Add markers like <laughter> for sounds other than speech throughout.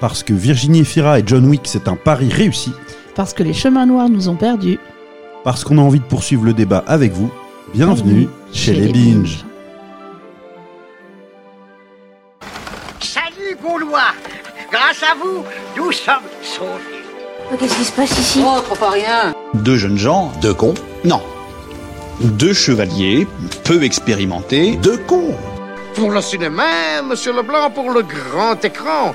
Parce que Virginie Efira et John Wick, c'est un pari réussi. Parce que les chemins noirs nous ont perdus. Parce qu'on a envie de poursuivre le débat avec vous. Bienvenue, chez, les Binge. Salut Gaulois Grâce à vous, nous sommes sauvés. Qu'est-ce qui se passe ici? Oh, trop pas rien. Deux jeunes gens, deux cons Non. Deux chevaliers, peu expérimentés, deux cons. Pour le cinéma, monsieur Leblanc, pour le grand écran.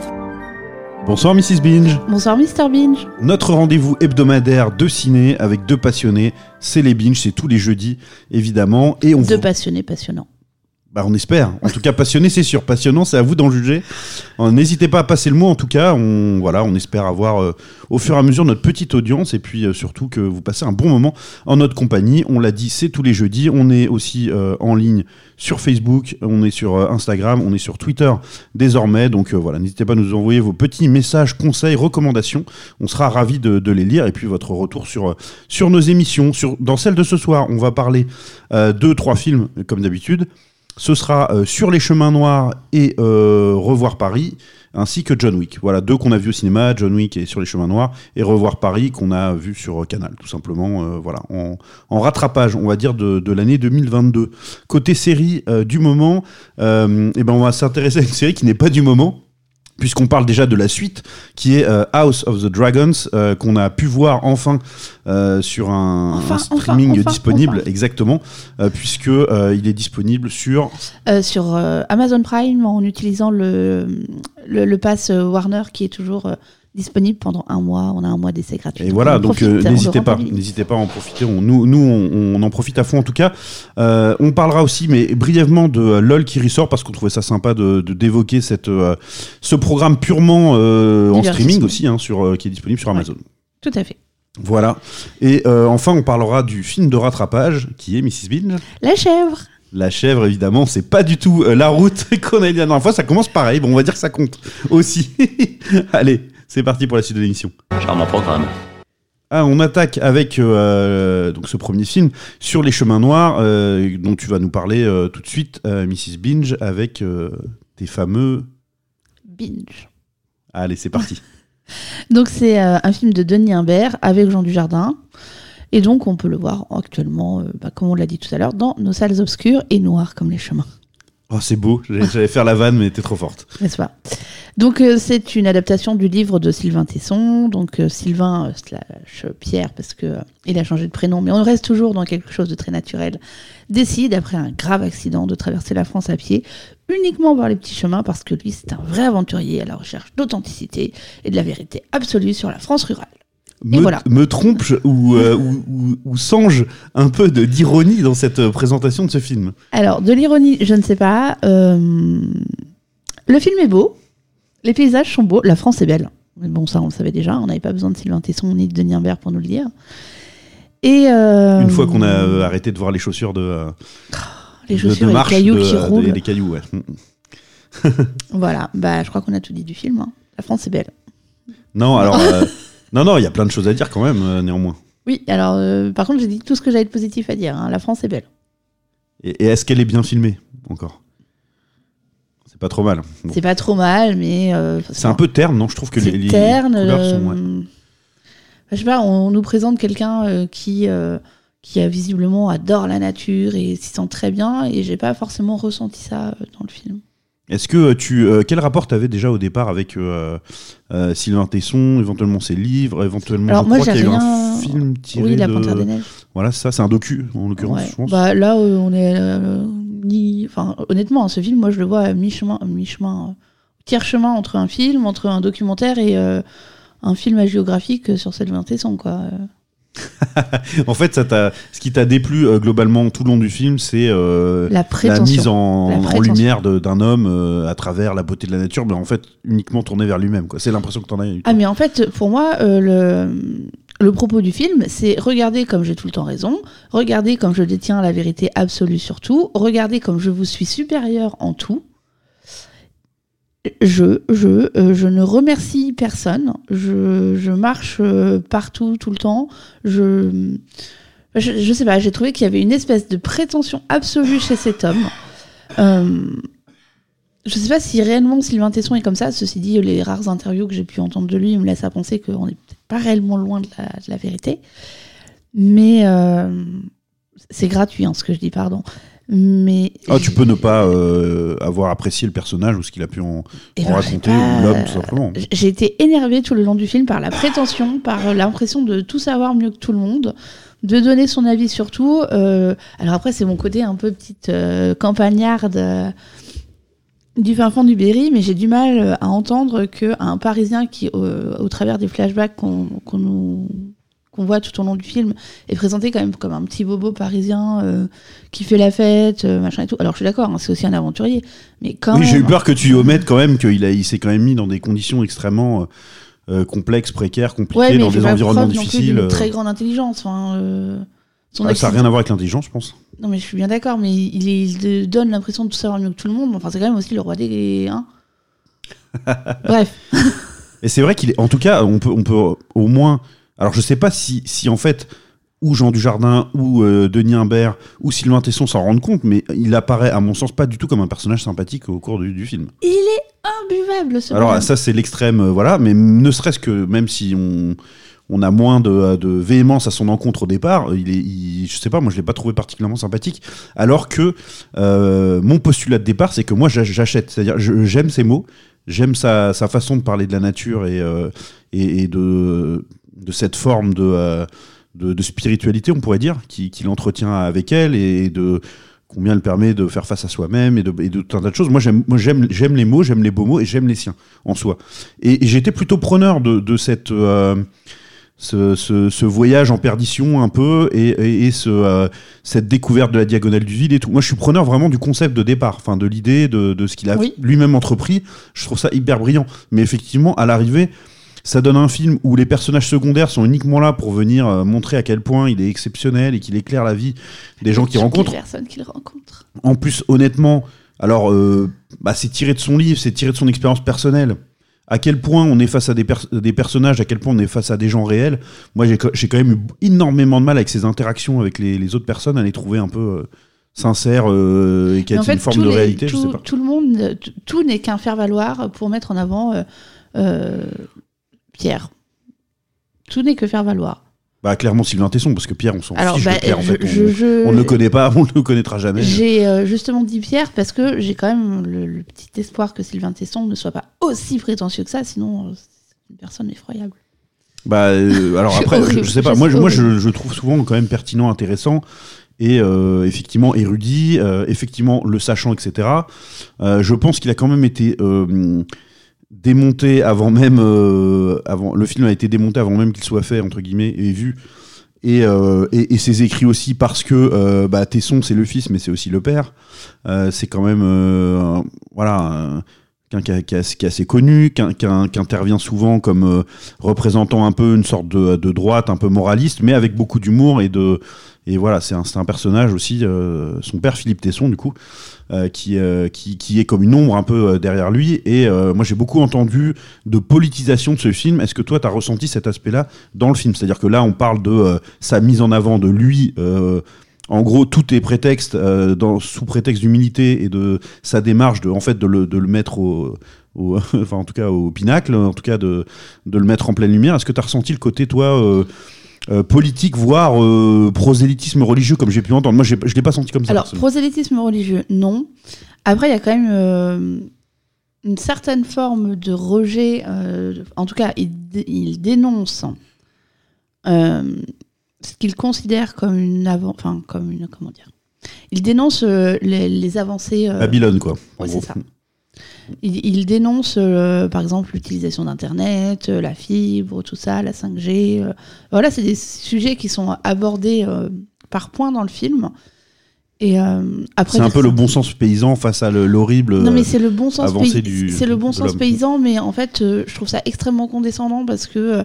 Bonsoir Mrs. Binge. Bonsoir Mr. Binge. Notre rendez-vous hebdomadaire de ciné avec deux passionnés, c'est les Binge, c'est tous les jeudis évidemment. Et on Deux vous- passionnés passionnants. Bah, on espère. En tout cas, passionné, c'est sûr. Passionnant, c'est à vous d'en juger. Euh, N'hésitez pas à passer le mot. En tout cas, on, voilà, on espère avoir euh, au fur et à mesure notre petite audience et puis euh, surtout que vous passez un bon moment en notre compagnie. On l'a dit, c'est tous les jeudis. On est aussi euh, en ligne sur Facebook, on est sur euh, Instagram, on est sur Twitter désormais. Donc euh, voilà, n'hésitez pas à nous envoyer vos petits messages, conseils, recommandations. On sera ravis de, de les lire et puis votre retour sur, sur nos émissions. Sur, dans celle de ce soir, on va parler de trois films comme d'habitude. Ce sera euh, Sur les chemins noirs et euh, Revoir Paris, ainsi que John Wick. Voilà, deux qu'on a vus au cinéma, John Wick et Sur les chemins noirs, et Revoir Paris qu'on a vu sur euh, Canal, tout simplement. voilà, en, rattrapage, on va dire, de, de l'année 2022. Côté série du moment, euh, eh ben on va s'intéresser à une série qui n'est pas du moment. Puisqu'on parle déjà de la suite, qui est euh, House of the Dragons, euh, qu'on a pu voir enfin euh, sur un, Enfin, un enfin, streaming enfin, disponible, exactement, puisque il est disponible sur sur Amazon Prime en utilisant le, le, le pass Warner qui est toujours disponible pendant un mois. On a un mois d'essai gratuit. Et Donc, voilà, on donc euh, n'hésitez pas, n'hésitez pas à en profiter. On- nous, nous on, on en profite à fond en tout cas. Euh, on parlera aussi, mais brièvement, de euh, LOL qui ressort parce qu'on trouvait ça sympa de d'évoquer cette euh, ce programme purement en streaming aussi, hein, sur qui est disponible sur Ouais. Amazon. Tout à fait. Voilà. Et enfin, on parlera du film de rattrapage qui est Mrs Binge. La chèvre. La chèvre, évidemment, c'est pas du tout la route <laughs> qu'on a dit la dernière fois. Ça commence pareil. Bon, on va dire que ça compte aussi. <laughs> Allez, c'est parti pour la suite de l'émission. Charmant programme. Ah, on attaque avec euh, donc ce premier film sur les chemins noirs euh, dont tu vas nous parler euh, tout de suite, euh, Mrs Binge, avec euh, tes fameux. Binge. Allez, c'est parti. <laughs> Donc c'est euh, un film de Denis Imbert avec Jean Dujardin. Et donc on peut le voir actuellement, euh, bah, comme on l'a dit tout à l'heure, dans nos salles obscures et noires comme les chemins. Oh, c'est beau. J'allais faire la vanne, mais t'es trop forte. n'est-ce Donc euh, c'est une adaptation du livre de Sylvain Tesson, donc euh, Sylvain euh, slash Pierre parce que il a changé de prénom, mais on reste toujours dans quelque chose de très naturel. Décide après un grave accident de traverser la France à pied, uniquement par les petits chemins parce que lui c'est un vrai aventurier à la recherche d'authenticité et de la vérité absolue sur la France rurale. Me, voilà. me trompe ou, euh, ou, ou- ou songe un peu d'ironie dans cette euh, présentation de ce film. Alors de l'ironie, je ne sais pas. euh, le film est beau, les paysages sont beaux, la France est belle. Mais bon, ça on le savait déjà, on n'avait pas besoin de Sylvain Tesson ni de Denis Imbert pour nous le dire. Et euh, Une fois qu'on a arrêté de voir les chaussures de, euh, les de- chaussures de et les marche, cailloux de- qui roulent, les cailloux, ouais. voilà. Bah, je crois qu'on a tout dit du film. hein. La France est belle. Non, alors. <laughs> non, non, il y a plein de choses à dire quand même, euh, néanmoins. Oui, alors euh, par contre, j'ai dit tout ce que j'avais de positif à dire. hein. La France est belle. Et, et est-ce qu'elle est bien filmée encore? C'est pas trop mal. Bon. C'est pas trop mal, mais euh, C'est un peu terne, non? Je trouve que les, c'est les terne. couleurs sont. ouais. euh, Je sais pas, on nous présente quelqu'un euh, qui, euh, qui a visiblement adore la nature et s'y sent très bien, et j'ai pas forcément ressenti ça euh, dans le film. Est-ce que euh, tu. euh, quel rapport t'avais déjà au départ avec euh, euh, Sylvain Tesson, éventuellement ses livres, éventuellement. Alors je moi, crois qu'il y a eu rien- un film tiré Oui, La de. Panthère des Neiges. Voilà, ça, c'est un docu, en l'occurrence, Ouais. je pense. Bah, là, on est. ni... enfin, honnêtement, ce film, moi, je le vois à mi-chemin, mi-chemin, tiers chemin entre un film, entre un documentaire et un film hagiographique sur Sylvain Tesson, quoi. <laughs> En fait, ça t'a, ce qui t'a déplu euh, globalement tout le long du film, c'est euh, La mise en, La en prétention. lumière d'un homme euh, à travers la beauté de la nature, mais en fait uniquement tourné vers lui-même. quoi. C'est l'impression que t'en as eu. Ah mais en fait, pour moi, le, le propos du film, c'est regarder comme j'ai tout le temps raison, regarder comme je détiens la vérité absolue sur tout, regarder comme je vous suis supérieur en tout. Je, je, euh, je ne remercie personne. Je, je marche euh, partout, tout le temps. Je, je, sais pas, j'ai trouvé qu'il y avait une espèce de prétention absolue chez cet homme. Euh, je sais pas si réellement Sylvain Tesson est comme ça. Ceci dit, les rares interviews que j'ai pu entendre de lui me laissent à penser qu'on n'est peut-être pas réellement loin de la, de la vérité. Mais euh, c'est gratuit, hein, ce que je dis, pardon. Mais Ah, tu peux ne pas euh, avoir apprécié le personnage ou ce qu'il a pu en, Eh en ben, raconter, pas- ou l'homme tout simplement. j'ai été énervée tout le long du film par la prétention, par l'impression de tout savoir mieux que tout le monde, de donner son avis sur tout. Euh, alors après, c'est mon côté un peu petite euh, campagnarde euh, du fin fond du Berry, mais j'ai du mal à entendre qu'un Parisien qui, au travers des flashbacks qu'on qu'on nous qu'on voit tout au long du film est présenté quand même comme un petit bobo parisien euh, qui fait la fête, euh, machin et tout. Alors je suis d'accord, hein, c'est aussi un aventurier, mais quand Oui, j'ai eu peur que tu omettes quand même qu'il il s'est quand même mis dans des conditions extrêmement euh, complexes, précaires, compliquées, Ouais, mais dans il fait des pas environnements preuve non plus difficiles. très grande intelligence. Enfin, son Ah, ça n'a rien à voir avec l'intelligence, je pense. Non, mais je suis bien d'accord, mais il donne l'impression de tout savoir mieux que tout le monde. Enfin, c'est quand même aussi le roi des. Hein <laughs> Bref. Et c'est vrai qu'il est. En tout cas, on peut, on peut au moins. Alors, je sais pas si, si en fait, ou Jean Dujardin, ou euh, Denis Imbert, ou Sylvain Tesson s'en rendent compte, mais il apparaît, à mon sens, pas du tout comme un personnage sympathique au cours du, du film. Il est imbuvable, ce Alors, ça, c'est l'extrême, euh, voilà, mais ne serait-ce que, même si on. On a moins de, de véhémence à son encontre au départ. Il est, il- je sais pas, moi je l'ai pas trouvé particulièrement sympathique. Alors que euh, mon postulat de départ, c'est que moi j'ach- j'achète. C'est-à-dire, j'aime ses mots, j'aime sa, sa façon de parler de la nature et, euh, et, et de, de cette forme de, euh, de, de spiritualité, on pourrait dire, qui- qu'il entretient avec elle et de combien elle permet de faire face à soi-même et de, et de tout un tas de choses. Moi, j'aime, moi, j'aime, j'aime les mots, j'aime les beaux mots et j'aime les siens en soi. Et, et j'étais plutôt preneur de, de cette, euh, ce, ce- ce voyage en perdition un peu et, et- et ce, euh, cette découverte de la diagonale du vide et tout. Moi, je suis preneur vraiment du concept de départ, enfin de l'idée de, de ce qu'il a Oui. lui-même entrepris. Je trouve ça hyper brillant. Mais effectivement, à l'arrivée, ça donne un film où les personnages secondaires sont uniquement là pour venir euh, montrer à quel point il est exceptionnel et qu'il éclaire la vie des gens qu'il rencontre. personnes qu'il rencontre. En plus, honnêtement, alors, euh, bah, c'est tiré de son livre, c'est tiré de son expérience personnelle. À quel point on est face à des, pers- des personnages, à quel point on est face à des gens réels. Moi, j'ai quand même eu énormément de mal avec ces interactions avec les, les autres personnes, à les trouver un peu euh, sincères euh, et Mais a fait, une forme de les- réalité, je tout, sais pas. tout le monde, tout n'est qu'un faire-valoir pour mettre en avant euh, Pierre. Tout n'est que faire-valoir. Bah, clairement, Sylvain Tesson, parce que Pierre, on s'en fiche bah, de Pierre, en je- fait. On, je- je- on ne le connaît pas, <laughs> on ne le connaîtra jamais. J'ai euh, justement dit Pierre parce que j'ai quand même le, le petit espoir que Sylvain Tesson ne soit pas aussi prétentieux que ça, sinon euh, c'est une personne effroyable. Bah, euh, alors <laughs> après, horrible, je sais pas. Moi, je, moi je, trouve souvent quand même pertinent, intéressant et euh, effectivement érudit, effectivement le sachant, etc. Je pense qu'il a quand même été démonté avant même, euh, avant le film a été démonté avant même qu'il soit fait entre guillemets et vu. Et, euh, et, ses écrits aussi parce que euh, bah, Tesson c'est le fils mais c'est aussi le père. C'est quand même voilà un- quelqu'un qui, qui, qui est assez connu, qu'un- qui intervient souvent comme représentant un peu une sorte de, de droite, un peu moraliste, mais avec beaucoup d'humour et de et voilà, c'est un, personnage aussi, euh, son père Philippe Tesson du coup, euh, qui, euh, qui qui est comme une ombre un peu derrière lui. Et moi j'ai beaucoup entendu de politisation de ce film. Est-ce que toi tu as ressenti cet aspect-là dans le film? C'est-à-dire que là on parle de sa mise en avant de lui. en gros, tout est prétexte, sous prétexte d'humilité et de sa démarche de, en fait, de le, de le mettre au, au- <laughs> enfin, en tout cas, au pinacle, en tout cas, de, de le mettre en pleine lumière. Est-ce que tu as ressenti le côté, toi, euh, politique, voire euh, prosélytisme religieux, comme j'ai pu entendre Moi, je l'ai pas senti comme ça. Alors, prosélytisme religieux, non. Après, il y a quand même euh, une certaine forme de rejet. en tout cas, il, dé- il dénonce ce qu'il considère comme une avant, enfin comme une comment dire. Il dénonce euh, les, les avancées. euh, Babylone, quoi. ouais, c'est ça. Il, il dénonce, euh, par exemple, l'utilisation d'Internet, euh, la fibre, tout ça, la 5G. euh. voilà, c'est des sujets qui sont abordés par point dans le film. Et après, C'est un peu le bon sens paysan face à le- l'horrible. non mais c'est le bon sens du- c'est le bon sens paysan mais en fait je trouve ça extrêmement condescendant parce que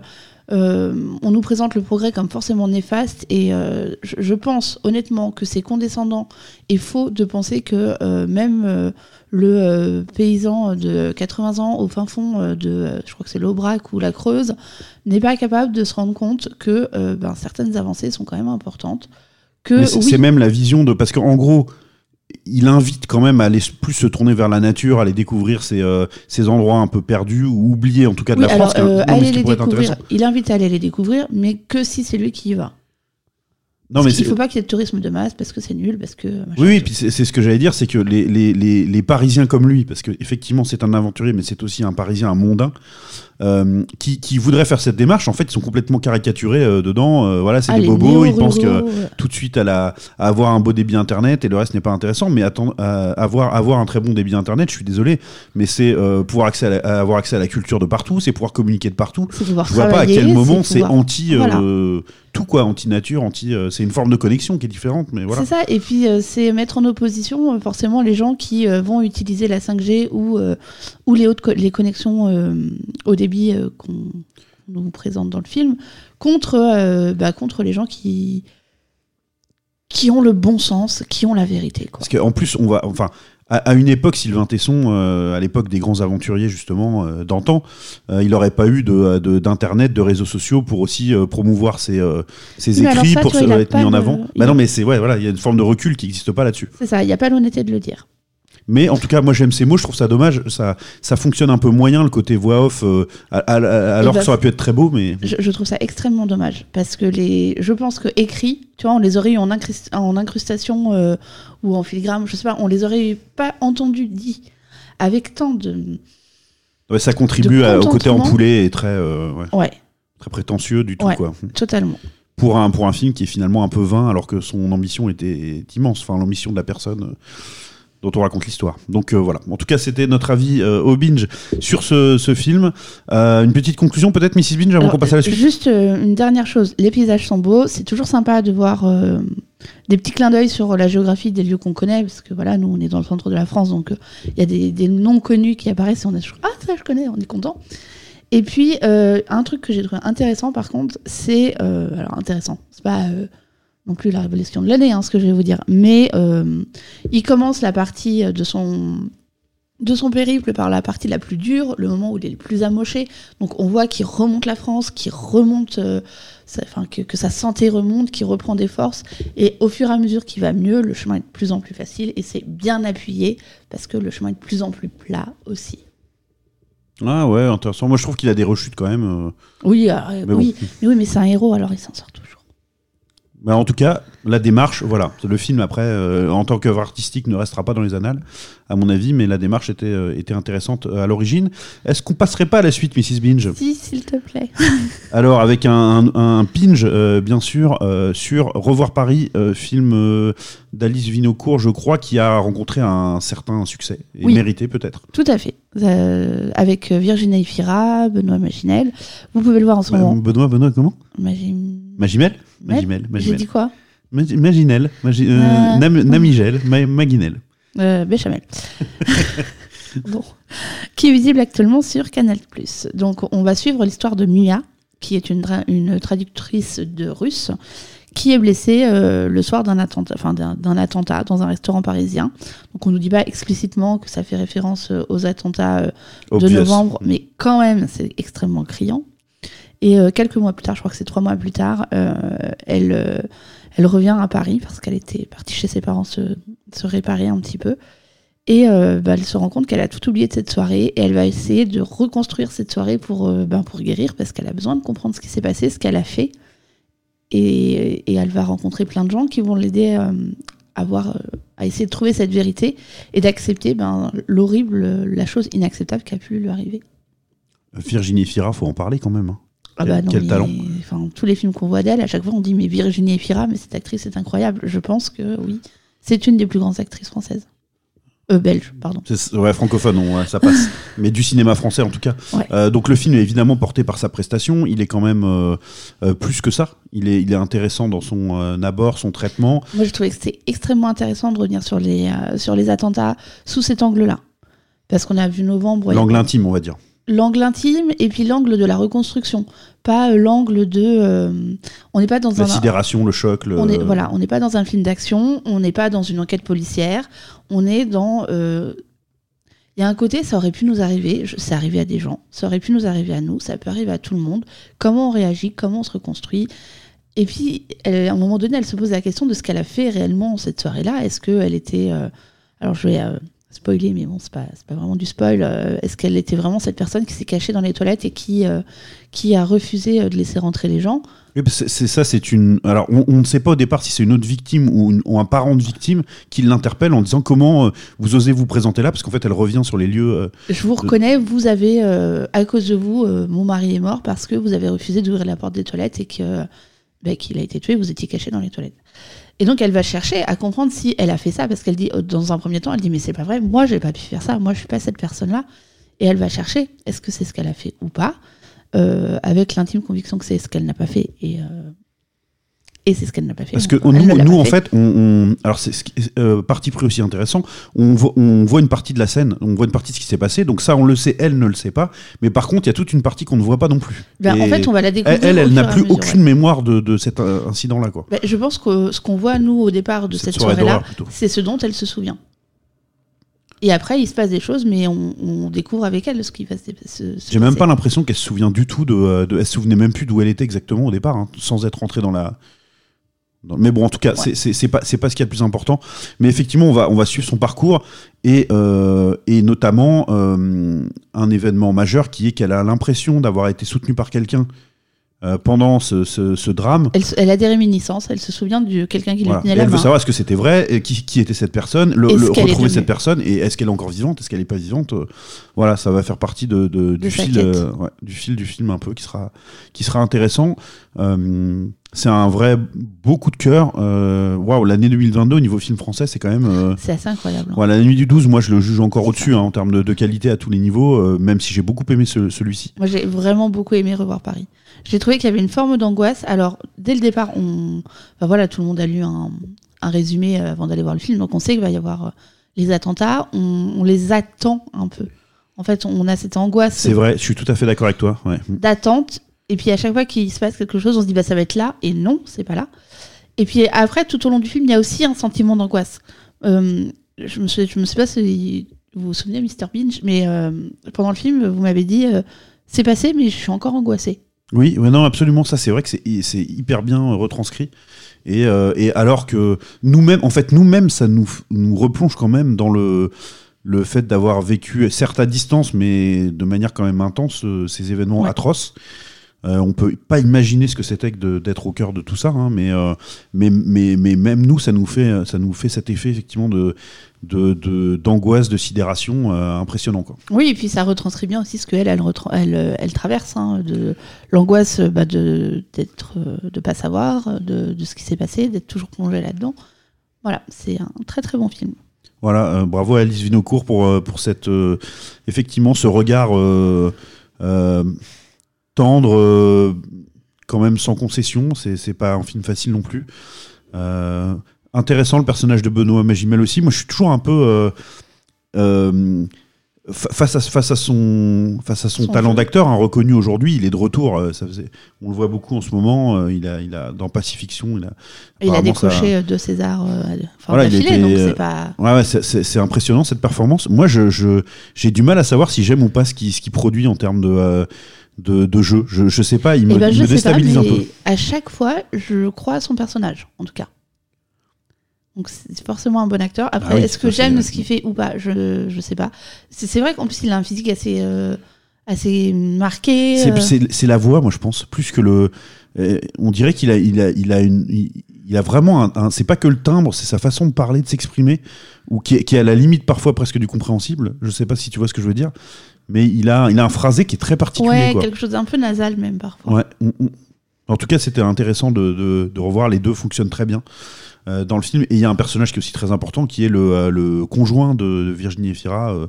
on nous présente le progrès comme forcément néfaste et euh, je, je pense honnêtement que c'est condescendant et faux de penser que euh, même euh, le euh, paysan de 80 ans au fin fond euh, de euh, je crois que c'est l'Aubrac ou la Creuse n'est pas capable de se rendre compte que euh, ben, certaines avancées sont quand même importantes oui, c'est même la vision de. Parce qu'en gros, il invite quand même à aller plus se tourner vers la nature, à aller découvrir ces, euh, ces endroits un peu perdus ou oubliés, en tout cas de Oui, la alors, France. euh, non, les découvrir. Il invite à aller les découvrir, mais que si c'est lui qui y va. Non, mais il c'est- faut pas qu'il y ait de tourisme de masse parce que c'est nul, parce que. machin. Oui, oui, puis c'est ce que j'allais dire, c'est que les, les, les, les Parisiens comme lui, parce qu'effectivement c'est un aventurier, mais c'est aussi un Parisien, un mondain, euh, qui, qui voudrait faire cette démarche, en fait, ils sont complètement caricaturés euh, dedans. euh, voilà, c'est Ah, des bobos, ils pensent que tout de suite à, la, à avoir un beau débit internet et le reste n'est pas intéressant. Mais avoir, avoir un très bon débit internet, je suis désolé, mais c'est pouvoir accès à la- à avoir accès à la culture de partout, c'est pouvoir communiquer de partout. Je vois pas à quel moment c'est pouvoir- anti Voilà. tout quoi, anti nature, anti. C'est une forme de connexion qui est différente, mais voilà. C'est ça, et puis euh, c'est mettre en opposition euh, forcément les gens qui euh, vont utiliser la 5G ou, ou les, hautes co- les connexions au débit qu'on nous présente dans le film, contre, bah, contre les gens qui, qui ont le bon sens, qui ont la vérité. Quoi. Parce qu'en plus, on va, enfin, à, à une époque, Sylvain Tesson, euh, à l'époque des grands aventuriers justement euh, d'antan, euh, il n'aurait pas eu de- de- d'internet, de, réseaux sociaux pour aussi promouvoir ses, écrits, ça, pour se être mis en avant. Bah non, mais c'est ouais, voilà, il y a une forme de recul qui n'existe pas là-dessus. C'est ça, il n'y a pas l'honnêteté de le dire. Mais en tout cas, moi j'aime ces mots, je trouve ça dommage. Ça, ça fonctionne un peu moyen le côté voix off, euh, à- à- à- alors bah, que ça aurait pu être très beau, mais Je, je trouve ça extrêmement dommage parce que les, je pense que écrit, tu vois, on les aurait eu en, incrust- en incrustation euh, ou en filigrane, je sais pas, on les aurait pas entendus dit avec tant de, ouais, ça contribue à- au côté empoulé et très, euh, ouais, ouais, très prétentieux du tout quoi. totalement. pour un, pour un film qui est finalement un peu vain alors que son ambition était immense, enfin l'ambition de la personne euh, dont on raconte l'histoire. Donc euh, voilà, en tout cas c'était notre avis euh, au binge sur ce, ce film. Euh, une petite conclusion peut-être Mrs Binge avant qu'on passe à la suite? Juste une dernière chose, les paysages sont beaux, c'est toujours sympa de voir des petits clins d'œil sur la géographie des lieux qu'on connaît, parce que voilà, nous on est dans le centre de la France, donc il y a des, des noms connus qui apparaissent et on est toujours ah ça je connais, on est content. Et puis un truc que j'ai trouvé intéressant par contre, c'est alors intéressant, c'est pas non plus la révélation de l'année, hein, ce que je vais vous dire, mais euh, il commence la partie de son de son périple par la partie la plus dure, le moment où il est le plus amoché. Donc on voit qu'il remonte la France, qu'il remonte, euh, que, que sa santé remonte, qu'il reprend des forces. Et au fur et à mesure qu'il va mieux, le chemin est de plus en plus facile et c'est bien appuyé parce que le chemin est de plus en plus plat aussi. Ah ouais, intéressant. Moi je trouve qu'il a des rechutes quand même. euh. Oui, alors, euh, Mais bon. oui, mais oui, mais c'est un héros, alors il s'en sort toujours. Mais en tout cas, la démarche, voilà, le film après, euh, en tant qu'œuvre artistique, ne restera pas dans les annales, à mon avis, mais la démarche était, euh, était intéressante euh, à l'origine. Est-ce qu'on passerait pas à la suite, Mrs Binge? Si, s'il te plaît. <laughs> Alors, avec un, un, un pinge, euh, bien sûr, sur Revoir Paris, film d'Alice Vinocourt, je crois, qui a rencontré un certain succès, et Oui. mérité peut-être. Tout à fait. Avec Virginie Fira, Benoît Maginel. Vous pouvez le voir en ce moment. Benoît, Benoît, comment? Magim- Magimel? Mel Magimel, J'ai dit quoi Magi- Maginel, Magi- euh, Euh, Nam- Namigel, Ma- Maguinel. Euh, Béchamel. <laughs> bon. Qui est visible actuellement sur Canal+. Donc, on va suivre l'histoire de Mia, qui est une, traductrice de russe, qui est blessée euh, le soir d'un attentat, enfin, d'un attentat dans un restaurant parisien. Donc, on nous dit pas explicitement que ça fait référence euh, aux attentats euh, de novembre, mais quand même, c'est extrêmement criant. Et euh, quelques mois plus tard, je crois que c'est trois mois plus tard, euh, elle, euh, elle revient à Paris parce qu'elle était partie chez ses parents se, réparer un petit peu. Et bah, elle se rend compte qu'elle a tout oublié de cette soirée et elle va essayer de reconstruire cette soirée pour, ben, pour guérir parce qu'elle a besoin de comprendre ce qui s'est passé, ce qu'elle a fait. Et, elle va rencontrer plein de gens qui vont l'aider à, voir, à essayer de trouver cette vérité et d'accepter ben, l'horrible, la chose inacceptable qui a pu lui arriver. Virginie Fira, faut en parler quand même. hein. Ah Quel- bah non, quel mais, talent. Enfin, tous les films qu'on voit d'elle, à chaque fois on dit mais Virginie Efira, mais cette actrice est incroyable. Je pense que oui, c'est une des plus grandes actrices françaises. Euh, belge, pardon. Ouais, francophone, on- ouais, ça passe. <laughs> Mais du cinéma français en tout cas. Ouais. Euh, donc le film est évidemment porté par sa prestation. Il est quand même euh, euh, plus que ça. Il est, il est intéressant dans son abord, son traitement. Moi, je trouvais que c'était extrêmement intéressant de revenir sur les, sur les attentats sous cet angle-là. Parce qu'on a vu novembre. L'angle intime, on va dire. L'angle intime et puis l'angle de la reconstruction. Pas euh, l'angle de. euh, on n'est pas dans La un. sidération, le choc. Le... On est, voilà, on n'est pas dans un film d'action, on n'est pas dans une enquête policière, on est dans. euh, Il y a un côté, ça aurait pu nous arriver, c'est arrivé à des gens, ça aurait pu nous arriver à nous, ça peut arriver à tout le monde. Comment on réagit, comment on se reconstruit. Et puis, elle- à un moment donné, elle se pose la question de ce qu'elle a fait réellement cette soirée-là. Est-ce qu'elle était. euh, alors, je vais spoiler, mais bon, c'est pas, pas vraiment du spoil. euh, Est-ce qu'elle était vraiment cette personne qui s'est cachée dans les toilettes et qui, euh, qui a refusé euh, de laisser rentrer les gens? Oui, c'est ça, c'est une. Alors, on, on ne sait pas au départ si c'est une autre victime ou, une- ou un parent de victime qui l'interpelle en disant comment euh, vous osez vous présenter là, parce qu'en fait, elle revient sur les lieux. Je vous reconnais, vous avez, à cause de vous, mon mari est mort parce que vous avez refusé d'ouvrir la porte des toilettes et que bah, qu'il a été tué, vous étiez caché dans les toilettes. Et donc elle va chercher à comprendre si elle a fait ça parce qu'elle dit, euh, dans un premier temps, elle dit mais c'est pas vrai, moi j'ai pas pu faire ça, moi je suis pas cette personne-là. Et elle va chercher, est-ce que c'est ce qu'elle a fait ou pas, euh, avec l'intime conviction que c'est ce qu'elle n'a pas fait et euh, et c'est ce qu'elle n'a pas fait. Parce que nous, en fait, on, on- alors c'est ce euh, parti pris aussi intéressant. On voit, on voit une partie de la scène, on voit une partie de ce qui s'est passé. Donc ça, on le sait, elle ne le sait pas. Mais par contre, il y a toute une partie qu'on ne voit pas non plus. Ben, en fait, on va la découvrir. Elle, elle, n'a plus mesure, aucune ouais. mémoire de, de cet euh, incident-là, quoi. Ben, je pense que ce qu'on voit, nous, au départ de Cette cette, soirée soirée-là, c'est ce dont elle se souvient. Et après, il se passe des choses, mais on, on découvre avec elle ce qui va se, se- J'ai même pas l'impression qu'elle se souvient du tout de, de- Elle se souvenait même plus d'où elle était exactement au départ, hein, sans être rentrée dans la. Mais bon, en tout cas, c'est- pas, c'est pas ce qu'il y a de plus important. Mais effectivement, on va, on va suivre son parcours et, euh, et notamment euh, un événement majeur qui est qu'elle a l'impression d'avoir été soutenue par quelqu'un euh, pendant ce, ce- ce drame. Elle, a des réminiscences, elle se souvient de quelqu'un qui Voilà. lui tenait Et la elle veut main. savoir est-ce que c'était vrai, et qui, qui était cette personne, le, retrouver devenue cette personne, et est-ce qu'elle est encore vivante, est-ce qu'elle n'est pas vivante euh, Voilà, ça va faire partie de, de- du, fil, euh, ouais, du fil du film un peu qui sera, qui sera intéressant. Euh, c'est un vrai beau coup de cœur. Waouh, l'année 2022 au niveau film français, c'est quand même. euh, C'est assez incroyable. hein. voilà, la nuit du 12, moi je le juge encore au-dessus hein, en termes de, de qualité à tous les niveaux, euh, même si j'ai beaucoup aimé ce- celui-ci. Moi, j'ai vraiment beaucoup aimé revoir Paris. J'ai trouvé qu'il y avait une forme d'angoisse. Alors, dès le départ, on... enfin, voilà, tout le monde a lu un, un résumé euh, avant d'aller voir le film, donc on sait qu'il va y avoir euh, les attentats. On, on les attend un peu. En fait, on a cette angoisse C'est vrai, je suis tout à fait d'accord avec toi. Ouais. d'attente. Et puis à chaque fois qu'il se passe quelque chose, on se dit bah ça va être là. Et non, c'est pas là. Et puis après, tout au long du film, il y a aussi un sentiment d'angoisse. Euh, je me je me sais pas si vous vous souvenez, Mr Binge, mais euh, pendant le film, vous m'avez dit euh, c'est passé, mais je suis encore angoissée. Oui, ouais, non, absolument. Ça, c'est vrai que c'est hyper bien euh, retranscrit. Et, euh, et alors que nous-mêmes, en fait, nous-mêmes, ça nous, nous replonge quand même dans le, le fait d'avoir vécu, certes à distance, mais de manière quand même intense, euh, ces événements Ouais. atroces. Euh, on peut pas imaginer ce que c'était que d'être au cœur de tout ça, hein, mais, euh, mais, mais, mais même nous, ça nous fait, ça nous fait cet effet effectivement de de- de- d'angoisse, de, sidération euh, impressionnant. Quoi. Oui, et puis ça retranscrit bien aussi ce qu'elle, elle, euh, elle traverse, hein, de l'angoisse bah, de d'être, euh, de pas savoir, de, de ce qui s'est passé, d'être toujours plongée là-dedans. Voilà, c'est un très très bon film. Voilà, bravo à Alice Vinocourt pour, pour cette, effectivement ce regard tendre, euh, quand même sans concession. C'est pas un film facile non plus. Euh, intéressant le personnage de Benoît Magimel aussi. Moi, je suis toujours un peu euh, fa- face à face à son face à son, Son talent d'acteur, hein, reconnu aujourd'hui. Il est de retour. euh, ça faisait, on le voit beaucoup en ce moment. euh, il a il a dans Pacifiction. Il a il a ça- décroché Césars euh, enfin, Voilà, il était, donc c'est pas. Ouais, ouais, c'est- impressionnant cette performance. Moi, je j'ai du mal à savoir si j'aime ou pas ce qu'il ce produit en termes de, de, de jeu. Je, je sais pas, il me, Eh ben, il je me sais pas, déstabilise un peu. à chaque fois, je crois à son personnage, en tout cas. Donc c'est forcément un bon acteur. Après, Ah oui, est-ce que j'aime ce qu'il fait ou pas Je je sais pas. C'est vrai qu'en plus il a un physique assez euh, assez marqué. C'est- euh, C'est c'est la voix, moi, je pense, plus que le. euh, on dirait qu'il a, il a, il a une. Il, il a vraiment un. un- c'est pas que le timbre, c'est sa façon de parler, de s'exprimer, ou qui est, qui est à la limite parfois presque du compréhensible. Je sais pas si tu vois ce que je veux dire, mais il a, il a un phrasé qui est très particulier. ouais, quoi. quelque chose d'un peu nasal même parfois. Ouais. on- on- En tout cas, c'était intéressant de, de- de revoir. Les deux fonctionnent très bien. euh, dans le film. Et il y a un personnage qui est aussi très important, qui est le, euh, le conjoint de, de Virginie Efira euh,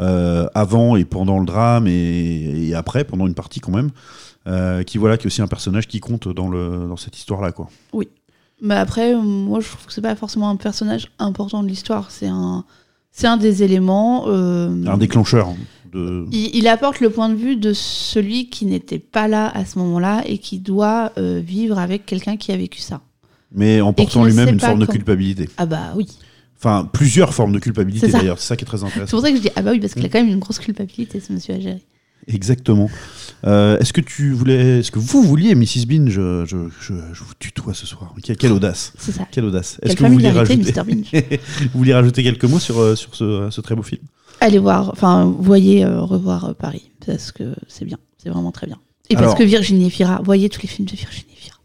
euh, avant et pendant le drame et, et après, pendant une partie quand même. qui voilà, qui est aussi un personnage qui compte dans, le, dans cette histoire-là. quoi. Mais après, moi, je trouve que c'est pas forcément un personnage important de l'histoire. C'est un, c'est un des éléments. Un déclencheur. De... il, il apporte le point de vue de celui qui n'était pas là à ce moment-là et qui doit euh, vivre avec quelqu'un qui a vécu ça. Mais en portant lui-même une forme de culpabilité. Ah bah oui. Enfin, plusieurs formes de culpabilité C'est d'ailleurs. C'est ça qui est très C'est intéressant. pour ça que je dis ah bah oui parce qu'il a quand même une grosse culpabilité ce monsieur à gérer. Exactement. Euh, est-ce que tu voulais, est-ce que vous vouliez, Mrs Bean, je, je, je, je vous tutoie ce soir. Que- Quelle audace. C'est ça. Quelle audace. Est-ce que vous vouliez rajouter, <laughs> vous vouliez rajouter quelques mots sur, euh, sur ce, ce très beau film? Allez voir, enfin voyez euh, revoir euh, Paris parce que c'est bien, c'est vraiment très bien. Et parce que Virginie Fira, voyez tous les films de Virginie Fira.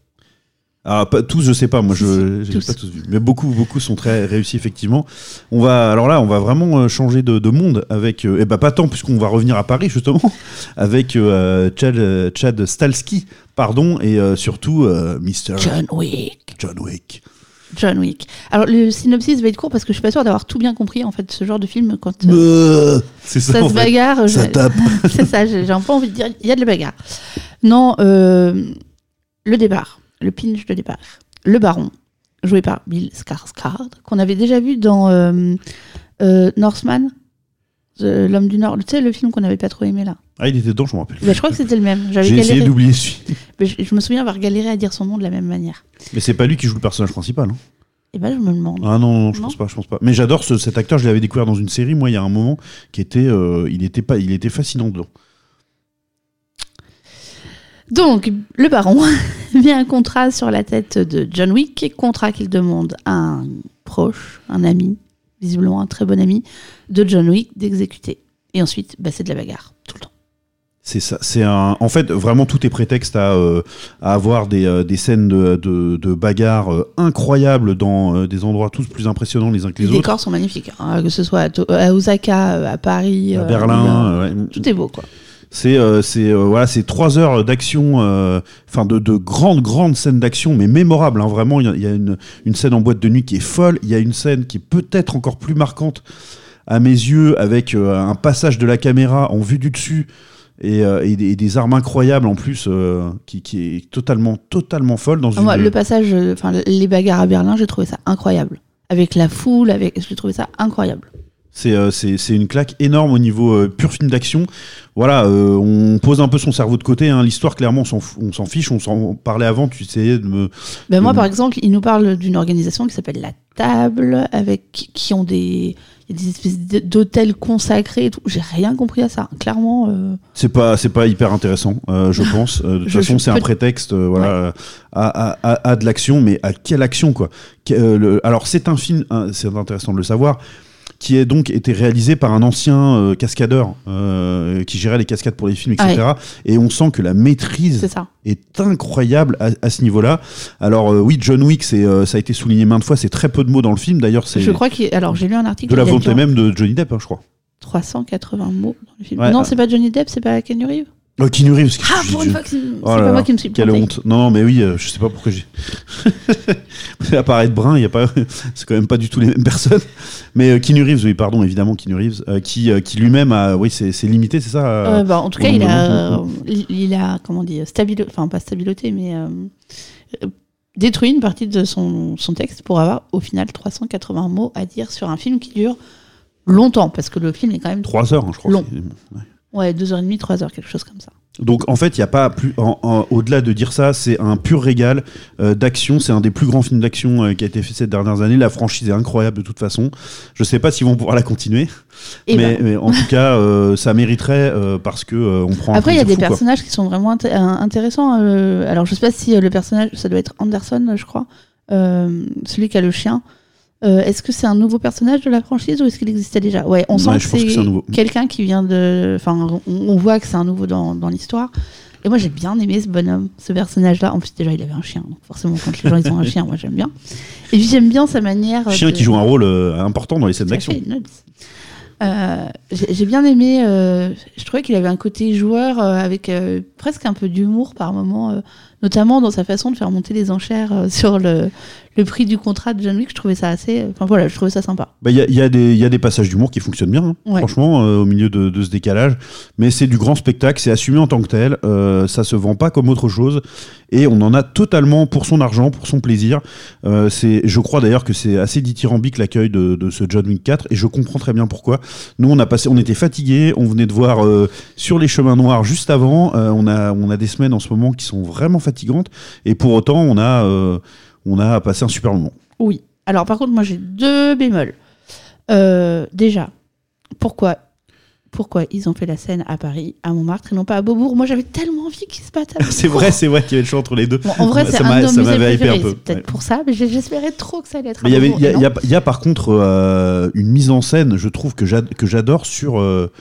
Ah, pas tous, je sais pas. Moi, je tous. pas tous vu, mais beaucoup, beaucoup sont très réussis effectivement. On va, alors là, on va vraiment euh, changer de, de monde avec, euh, eh ben pas tant puisqu'on va revenir à Paris justement <laughs> avec euh, Chad, Chad Stalski, pardon, et surtout Mr. John Wick. John Wick. John Wick. Alors le synopsis va être court parce que je suis pas sûre d'avoir tout bien compris en fait ce genre de film quand euh, Euh, ça. ça se fait. bagarre. Ça je- tape. <laughs> c'est ça, j'ai un peu envie de dire il y a de la bagarre. Non, euh, le départ, le pinch de départ. Le baron, joué par Bill Skarsgård, qu'on avait déjà vu dans euh, euh, Northman, l'homme du Nord. Tu sais, le film qu'on n'avait pas trop aimé là. Ah, il était dedans, je me rappelle. Bah, je crois que c'était le même. J'avais J'ai essayé galéré. d'oublier celui. <laughs> Mais je, je me souviens avoir galéré à dire son nom de la même manière. Mais c'est pas lui qui joue le personnage principal. hein. Et ben je me demande. Ah non, non, je Non pense pas, je pense pas. Mais j'adore ce- cet acteur, je l'avais découvert dans une série, moi, il y a un moment, qui était, euh, il était pas, il était fascinant dedans. Donc, le baron <laughs> vient un contrat sur la tête de John Wick, contrat qu'il demande à un proche, un ami, visiblement un très bon ami, de John Wick d'exécuter. Et ensuite, bah, c'est de la bagarre, tout le temps. C'est ça, c'est un. En fait, vraiment, tout est prétexte à, euh, à avoir des, euh, des scènes de, de, de bagarre euh, incroyables dans des endroits tous plus impressionnants les uns que Les, les, autres. décors sont magnifiques, hein, que ce soit à, To- à Osaka, à Paris, À Berlin, ouais. tout est beau, quoi. C'est c'est voilà, c'est trois heures d'action, enfin de, de grandes grandes scènes d'action, mais mémorables. hein, vraiment, il y a, il y a une, une scène en boîte de nuit qui est folle. Il y a une scène qui est peut-être encore plus marquante à mes yeux, avec un passage de la caméra en vue du dessus et, euh, et des, et des armes incroyables en plus, euh, qui, qui est totalement totalement folle dans une. le passage, euh, enfin les bagarres à Berlin, j'ai trouvé ça incroyable. Avec la foule, avec, j'ai trouvé ça incroyable. C'est euh, c'est- une claque énorme au niveau euh, pur film d'action. Voilà, euh, on pose un peu son cerveau de côté. hein. L'histoire, clairement, on s'en fiche. On s'en parlait avant. Tu essayais de me. Ben moi, par exemple, il nous parle d'une organisation qui s'appelle La Table, avec qui- ont des, il y a des espèces d'hôtels consacrés et tout. J'ai rien compris à ça. Clairement, euh, C'est pas, c'est pas hyper intéressant, euh, je <laughs> pense. Euh, de toute façon, c'est un prétexte, à, à- à- à de l'action, mais à quelle action, quoi? Que- le- Alors, c'est un film, c'est intéressant de le savoir, qui est donc été réalisé par un ancien euh, cascadeur euh, qui gérait les cascades pour les films, etc. Et on sent que la maîtrise est incroyable à, à ce niveau-là. Alors euh, oui, John Wick, c'est, ça a été souligné maintes fois, c'est très peu de mots dans le film. D'ailleurs, c'est Je crois qu'il. Alors, j'ai lu un article. de la volonté même de Johnny Depp, hein, je crois. 380 mots dans le film. Ouais, non, c'est pas Johnny Depp, c'est pas Keanu Reeves? Oh, Keanu Reeves. Ah, pour une fois que c'est Oh pas moi qui me suis Quelle honte. Non, non, mais oui, euh, je sais pas pourquoi j'ai. <laughs> Apparaître brun, il y a pas, <laughs> c'est quand même pas du tout les mêmes personnes. Mais euh, Keanu Reeves, oui, pardon, évidemment, Keanu Reeves, euh, qui, euh, qui lui-même a, oui, c'est, limité, c'est ça euh, bah, en tout cas, il a, il, a, comment dire, stabilo, enfin pas stabiloté, mais détruit une partie de son, son texte pour avoir au final 380 mots à dire sur un film qui dure longtemps, parce que le film est quand même Trois heures, hein, je crois. Long. Ouais. Ouais deux heures et demie, trois heures, quelque chose comme ça. Donc en fait, il a pas plus, au-delà de dire ça, c'est un pur régal euh, d'action. C'est un des plus grands films d'action euh, qui a été fait ces dernières années. La franchise est incroyable de toute façon. Je sais pas s'ils vont pouvoir la continuer, mais, ben, mais en tout cas, euh, ça mériterait parce que on prend. après, il y a des fou, quoi. personnages qui sont vraiment inté- intéressants. alors, je sais pas si le personnage, ça doit être Anderson, je crois, celui qui a le chien. Euh, est-ce que c'est un nouveau personnage de la franchise ou est-ce qu'il existait déjà? Ouais, on sent que c'est quelqu'un qui vient de. Enfin, on, on voit que c'est un nouveau dans, dans l'histoire. Et moi, j'ai bien aimé ce bonhomme, ce personnage-là. En plus, déjà, il avait un chien. Donc, forcément, quand les gens ils ont un chien, moi, j'aime bien. Et puis, j'aime bien sa manière. Chien de- qui joue un rôle euh, important dans les scènes d'action. Euh, j'ai bien aimé. euh, je trouvais qu'il avait un côté joueur avec presque un peu d'humour par moment, notamment dans sa façon de faire monter les enchères sur le, le prix du contrat de John Wick. Je trouvais ça assez. Enfin voilà, je trouvais ça sympa. Bah, Il y, a, il y a des- il y a des passages d'humour qui fonctionnent bien, hein, Ouais. franchement, euh, au milieu de, de ce décalage. Mais c'est du grand spectacle, c'est assumé en tant que tel. euh, ça se vend pas comme autre chose. Et on en a totalement pour son argent, pour son plaisir. Euh, je crois d'ailleurs que c'est assez dithyrambique l'accueil de, de ce John Wick 4. Et je comprends très bien pourquoi. Nous, on, a passé, on était fatigués. On venait de voir euh, sur les chemins noirs juste avant. Euh, on, a, on a des semaines en ce moment qui sont vraiment fatigantes. Et pour autant, on a, euh, on a passé un super moment. Oui. Alors par contre, moi j'ai deux bémols. Euh, déjà, pourquoi pourquoi ils ont fait la scène à Paris, à Montmartre et non pas à Beaubourg? Moi j'avais tellement envie qu'ils se battent à <laughs> c'est vrai, c'est vrai qu'il y avait le choix entre les deux. Bon, en vrai, Ça c'est un de nos musées m'avait hypé un préférés. peu, C'est peut-être ouais. pour ça, mais j'espérais trop que ça allait être à Mais il y, avait, Beaubourg, il y, y a- y par contre euh, une mise en scène, je trouve, que j'adore sur euh,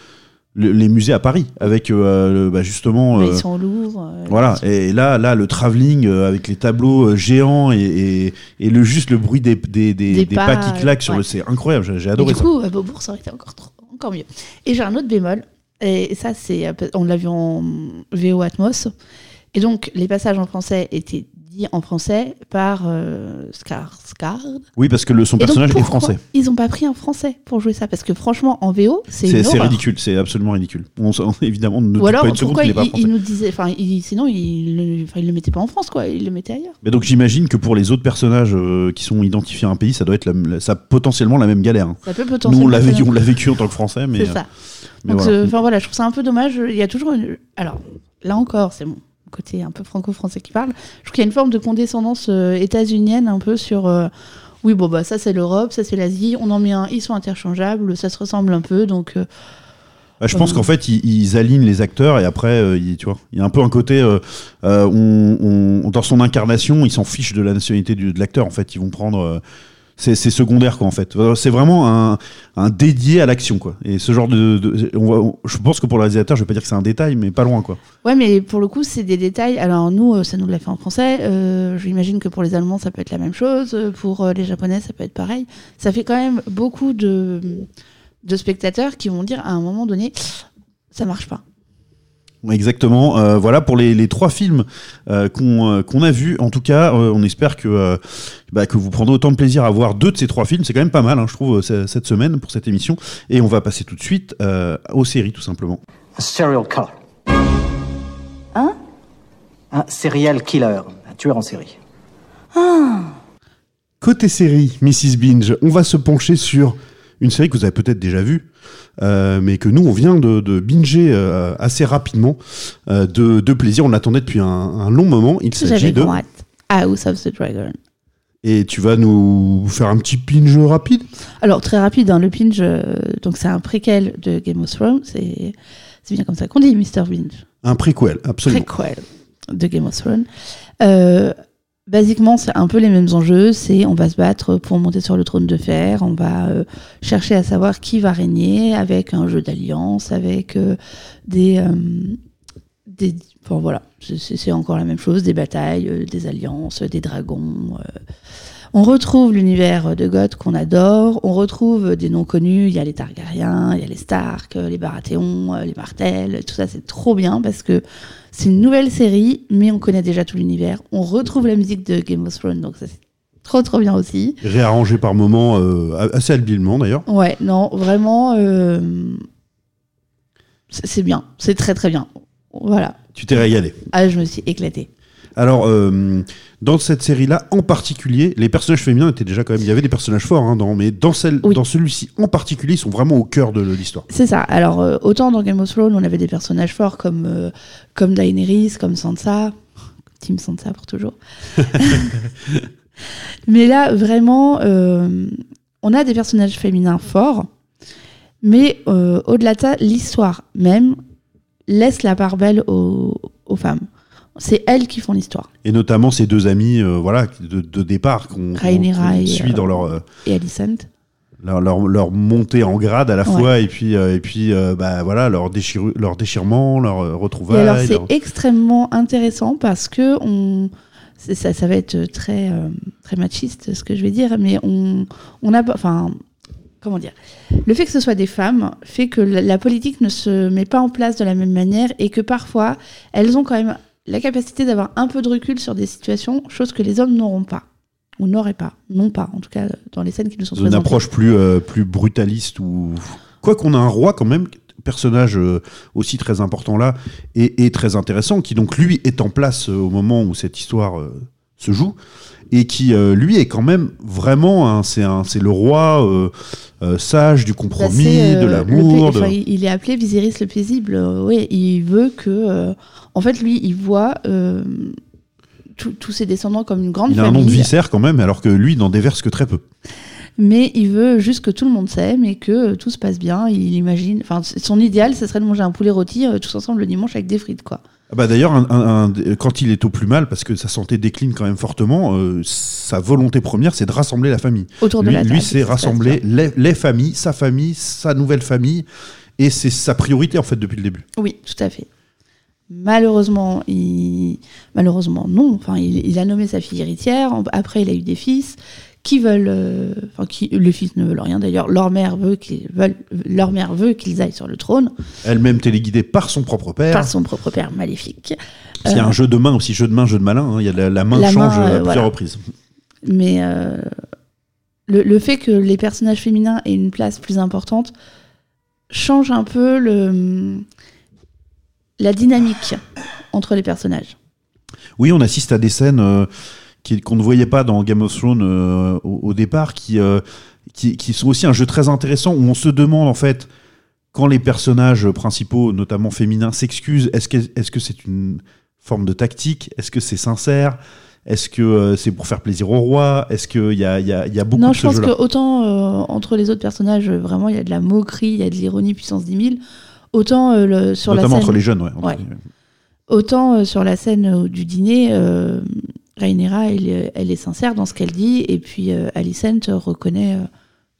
le- les musées à Paris, avec euh, le- bah, justement. Mais euh, ils sont au Louvre. euh, voilà, et là, là le travelling euh, avec les tableaux géants et, et, et le juste le bruit des, des, des, Des des pas, pas, qui claquent sur ouais. le. C'est incroyable, j'ai j'ai Et adoré du ça. coup, à Beaubourg, ça aurait été encore, trop- encore mieux. Et j'ai un autre bémol, et ça, c'est, on l'a vu en VO Atmos. Et donc, les passages en français étaient dits en français par euh, Skarsgård. Oui, parce que le, son donc, personnage est français. Ils n'ont pas pris un français pour jouer ça, parce que franchement, en VO, c'est C'est ridicule, c'est absolument ridicule. On, <laughs> évidemment, ne Ou alors, pas une seconde pourquoi qu'il il, est pas il nous disait, enfin, sinon, il, il le mettait pas en France, quoi, il le mettait ailleurs. Mais donc j'imagine que pour les autres personnages euh, qui sont identifiés à un pays, ça doit être la- la- ça, potentiellement la même galère. hein. Ça peut Nous, potentiellement. on l'a être- vécu, on l'a vécu en tant que Français, mais. C'est euh, ça. mais Donc, voilà. euh, voilà, je trouve ça un peu dommage. Il y a toujours une. Alors, là encore, c'est mon côté un peu franco-français qui parle. Je trouve qu'il y a une forme de condescendance euh, états-unienne un peu sur. euh, oui, bon, bah ça c'est l'Europe, ça c'est l'Asie, on en met un, ils sont interchangeables, ça se ressemble un peu, donc. euh, Bah, je pense qu'en fait, ils, ils alignent les acteurs et après, euh, tu vois, il y a un peu un côté, on, on- dans son incarnation, ils s'en fichent de la nationalité du- de l'acteur. En fait, ils vont prendre, c'est secondaire quoi. En fait, Euh, c'est vraiment un, dédié à l'action quoi. Et ce genre de, je pense que pour le réalisateur, je vais pas dire que c'est un détail, mais pas loin quoi. Ouais, mais pour le coup, c'est des détails. Alors, nous, euh, ça nous l'a fait en français. Euh, J'imagine que pour les Allemands, ça peut être la même chose. Euh, Pour les Japonais, ça peut être pareil. Ça fait quand même beaucoup de, de spectateurs qui vont dire à un moment donné, ça marche pas. Exactement. Euh, voilà pour les, les trois films euh, qu'on euh, qu'on a vus. En tout cas, euh, on espère que, euh, bah, que vous prendrez autant de plaisir à voir deux de ces trois films. C'est quand même pas mal, hein, je trouve, ce- cette semaine pour cette émission. Et on va passer tout de suite euh, aux séries, tout simplement. Un serial killer. Hein? Un serial killer, un tueur en série. Côté série, Mrs. Binge, on va se pencher sur une série que vous avez peut-être déjà vue, euh, mais que nous, on vient de, de binger euh, assez rapidement, euh, de, de plaisir. On l'attendait depuis un, un long moment. Il s'agit de... House of the Dragon. Et tu vas nous faire un petit pinge rapide? Alors, très rapide, hein, le Binge, euh, donc c'est un préquel de Game of Thrones. C'est c'est bien comme ça qu'on dit, Mr. Binge. Un préquel, absolument. Préquel de Game of Thrones. Basiquement, c'est un peu les mêmes enjeux. C'est on va se battre pour monter sur le trône de fer. On va euh, chercher à savoir qui va régner avec un jeu d'alliance, avec euh, des, euh, des. Enfin voilà, c'est encore la même chose. Des batailles, euh, des alliances, des dragons. On retrouve l'univers de Goth qu'on adore. On retrouve des noms connus. Il y a les Targaryens, il y a les Stark, les Baratheons, euh, les Martels. Tout ça, c'est trop bien parce que c'est une nouvelle série, mais on connaît déjà tout l'univers. On retrouve la musique de Game of Thrones, donc ça c'est trop trop bien aussi. Réarrangé par moments, euh, assez habilement d'ailleurs. Ouais, non, vraiment, euh, c'est c'est bien, c'est très très bien. Voilà. Tu t'es régalé. Ah, je me suis éclatée. Alors, euh, dans cette série-là, en particulier, les personnages féminins étaient déjà quand même. Il y avait des personnages forts, hein, dans, mais dans, celle, Oui. dans celui-ci en particulier, ils sont vraiment au cœur de l'histoire. C'est ça. Alors, euh, autant dans Game of Thrones, on avait des personnages forts comme, euh, comme Daenerys, comme Sansa. Team Sansa pour toujours. <laughs> mais là, vraiment, on a des personnages féminins forts. Mais au-delà de ça, l'histoire même laisse la part belle aux, aux femmes. C'est elles qui font l'histoire. Et notamment ces deux amis, euh, voilà, de, de départ qu'on et, suit euh, dans leur, euh, Et Alicent. leur, leur, leur montée en grade à la Ouais. fois, et puis, euh, et puis bah, voilà, leur, leur déchirement, leur Et retrouvaille. alors, c'est leur- extrêmement intéressant parce que on, ça, ça va être très, très machiste ce que je vais dire, mais on, on a, enfin, comment dire, le fait que ce soit des femmes fait que la, la politique ne se met pas en place de la même manière et que parfois elles ont quand même la capacité d'avoir un peu de recul sur des situations, chose que les hommes n'auront pas. Ou n'auraient pas. Non pas, en tout cas, dans les scènes qui nous sont Une présentées. approche plus, euh, plus brutaliste ou. Quoi qu'on a un roi quand même, personnage euh, aussi très important là, et, et très intéressant, qui donc lui est en place euh, au moment où cette histoire se joue, et qui euh, lui est quand même vraiment, un- c'est un- c'est le roi euh, euh, sage du Bah, compromis, de l'amour. enfin, il il est appelé Viserys le paisible. oui, il veut que. en fait, lui, il voit tous ses descendants comme une grande Il a un famille. nom de viscère quand même, alors que lui, il n'en déverse que très peu. mais il veut juste que tout le monde s'aime et que tout se passe bien. Il imagine, enfin, son idéal, ce serait de manger un poulet rôti tous ensemble le dimanche avec des frites, quoi. Ah Bah D'ailleurs, un- un- un- quand il est au plus mal, parce que sa santé décline quand même fortement, euh, sa volonté première, c'est de rassembler la famille. Autour de lui, la table. lui, c'est rassembler les, les familles, sa famille, sa nouvelle famille, et c'est sa priorité en fait depuis le début. Oui, tout à fait. Malheureusement, il... malheureusement non. Enfin, il, il a nommé sa fille héritière. Après, il a eu des fils qui veulent, euh, enfin, qui les fils ne veulent rien d'ailleurs. Leur mère veut qu'ils veulent, leur mère veut qu'ils aillent sur le trône Elle-même téléguidée par son propre père. par son propre père maléfique. Il y a Euh, un jeu de main aussi, jeu de main, jeu de malin. hein. Il y a la, la main La main, change euh, à plusieurs voilà. reprises. Mais euh, le, le fait que les personnages féminins aient une place plus importante change un peu le, la dynamique entre les personnages. Oui, on assiste à des scènes euh, qu'on ne voyait pas dans Game of Thrones euh, au, au départ, qui, euh, qui, qui sont aussi un jeu très intéressant où on se demande en fait quand les personnages principaux, notamment féminins, s'excusent, est-ce que est-ce que c'est une forme de tactique? Est-ce que c'est sincère? Est-ce que euh, c'est pour faire plaisir au roi? Est-ce qu'il y a, y, a, y a beaucoup non, de je ce pense que autant euh, entre les autres personnages, vraiment, il y a de la moquerie, il y a de l'ironie puissance 10 000. Autant euh, le, sur Notamment la scène, entre les jeunes, ouais. autant euh, sur la scène du dîner, Rhaenyra, elle, est- elle est sincère dans ce qu'elle dit, et puis euh, Alicent reconnaît, euh,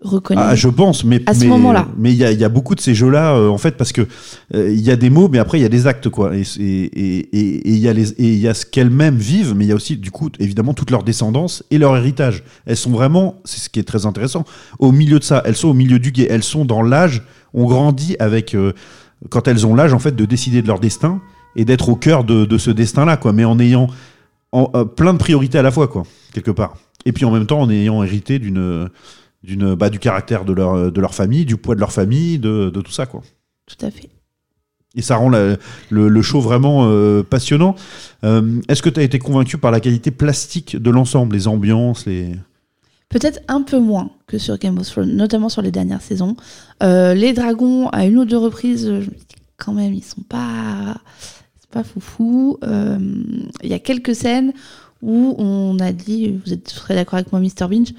reconnaît. Ah, je pense, mais À ce moment-là. Mais il y a, il y a beaucoup de ces jeux-là, euh, en fait, parce que il y a des mots, mais après il y a des actes, quoi. Et c'est- et et- et il y a les et il y a ce qu'elles-mêmes vivent, mais il y a aussi, du coup, évidemment, toute leur descendance et leur héritage. Elles sont vraiment, c'est ce qui est très intéressant, au milieu de ça. Elles sont au milieu du guet. Elles sont dans l'âge. On grandit avec quand elles ont l'âge, en fait, de décider de leur destin et d'être au cœur de, de ce destin-là, quoi. Mais en ayant en- euh, plein de priorités à la fois, quoi, quelque part. Et puis en même temps, en ayant hérité d'une d'une bah, du caractère de leur de leur famille, du poids de leur famille, de, de tout ça quoi. Tout à fait. Et ça rend la- le, le show vraiment euh, passionnant. Euh, Est-ce que tu as été convaincu par la qualité plastique de l'ensemble, les ambiances, les Peut-être un peu moins que sur Game of Thrones, notamment sur les dernières saisons. Euh, les dragons, à une ou deux reprises, je me dis quand même, ils sont pas, pas foufou. Euh, Il y a quelques scènes où on a dit, vous êtes très d'accord avec moi, Mr. Binge,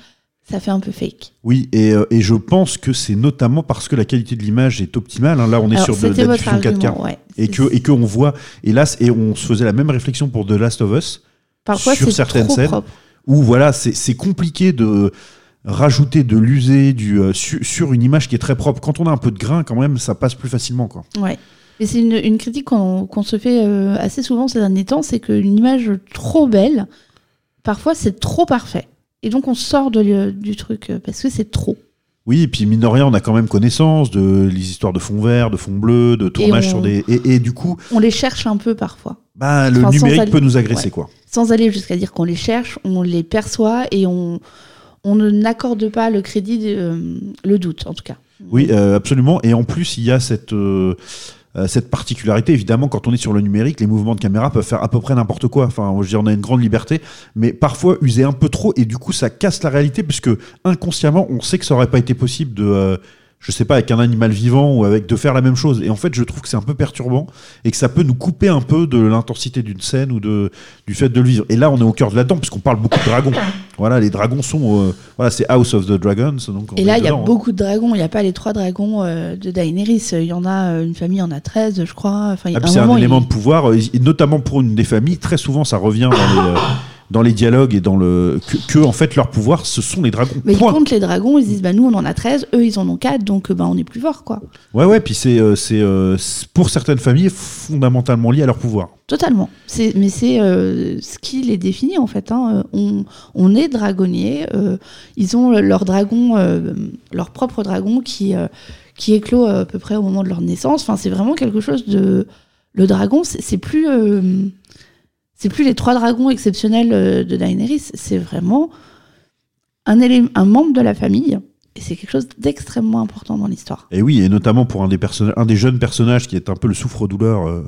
ça fait un peu fake. Oui, et, euh, et je pense que c'est notamment parce que la qualité de l'image est optimale. hein. Là, on est Alors, sur de, de c'était la votre diffusion 4K. argument, ouais. Et que et qu'on voit, hélas, et on se faisait la même réflexion pour The Last of Us, Parfois, sur certaines trop scènes. propre. où voilà, c'est compliqué de rajouter de l'user du euh, su- sur une image qui est très propre. Quand on a un peu de grain, quand même, ça passe plus facilement, quoi. Ouais. Et c'est une, une critique qu'on se fait euh, assez souvent ces derniers temps, c'est qu'une image trop belle, parfois c'est trop parfait. Et donc on sort de, du truc euh, parce que c'est trop. Oui, et puis mine de rien, on a quand même connaissance de les histoires de fond vert, de fond bleu, de tournage on- sur des et, et du coup, On les cherche un peu parfois. bah le Enfin, numérique aller- peut nous agresser, ouais. quoi. Sans aller jusqu'à dire qu'on les cherche, on les perçoit et on, on n'accorde pas le crédit, euh, le doute en tout cas. Oui, euh, absolument. Et en plus, il y a cette, euh, euh, cette particularité, évidemment, quand on est sur le numérique, les mouvements de caméra peuvent faire à peu près n'importe quoi. Enfin, je veux on a une grande liberté, mais parfois user un peu trop, et du coup, ça casse la réalité, puisque inconsciemment, on sait que ça aurait pas été possible de. euh, je sais pas, avec un animal vivant ou avec de faire la même chose. Et en fait, je trouve que c'est un peu perturbant et que ça peut nous couper un peu de l'intensité d'une scène ou de, du fait de le vivre. Et là, on est au cœur de là-dedans, puisqu'on parle beaucoup de dragons. Voilà, les dragons sont. euh, voilà, c'est House of the Dragons. Donc Et là, il y a hein. beaucoup de dragons. Il n'y a pas les trois dragons euh, de Daenerys. Il y en a euh, une famille, il y en a 13, je crois. Enfin, Ah, c'est un élément il- de pouvoir, et notamment pour une des familles, très souvent ça revient dans les, dans les dialogues et dans le. Que, que, en fait leur pouvoir ce sont les dragons. Mais ils Point. comptent les dragons, ils se disent bah nous on en a 13, eux ils en ont 4, donc bah on est plus fort quoi. Ouais, ouais, puis c'est euh, c'est, euh, c'est pour certaines familles fondamentalement lié à leur pouvoir. Totalement. C'est, mais c'est euh, ce qui les définit en fait. hein. On, on est dragonnier. euh, ils ont leur dragon, euh, leur propre dragon qui, qui éclot à peu près au moment de leur naissance. Enfin, c'est vraiment quelque chose de. Le dragon, c'est plus. C'est plus les trois dragons exceptionnels euh, de Daenerys, c'est vraiment un, élé- un membre de la famille. Et c'est quelque chose d'extrêmement important dans l'histoire. Et oui, et notamment pour un des, personnages, un des jeunes personnages qui est un peu le souffre-douleur euh,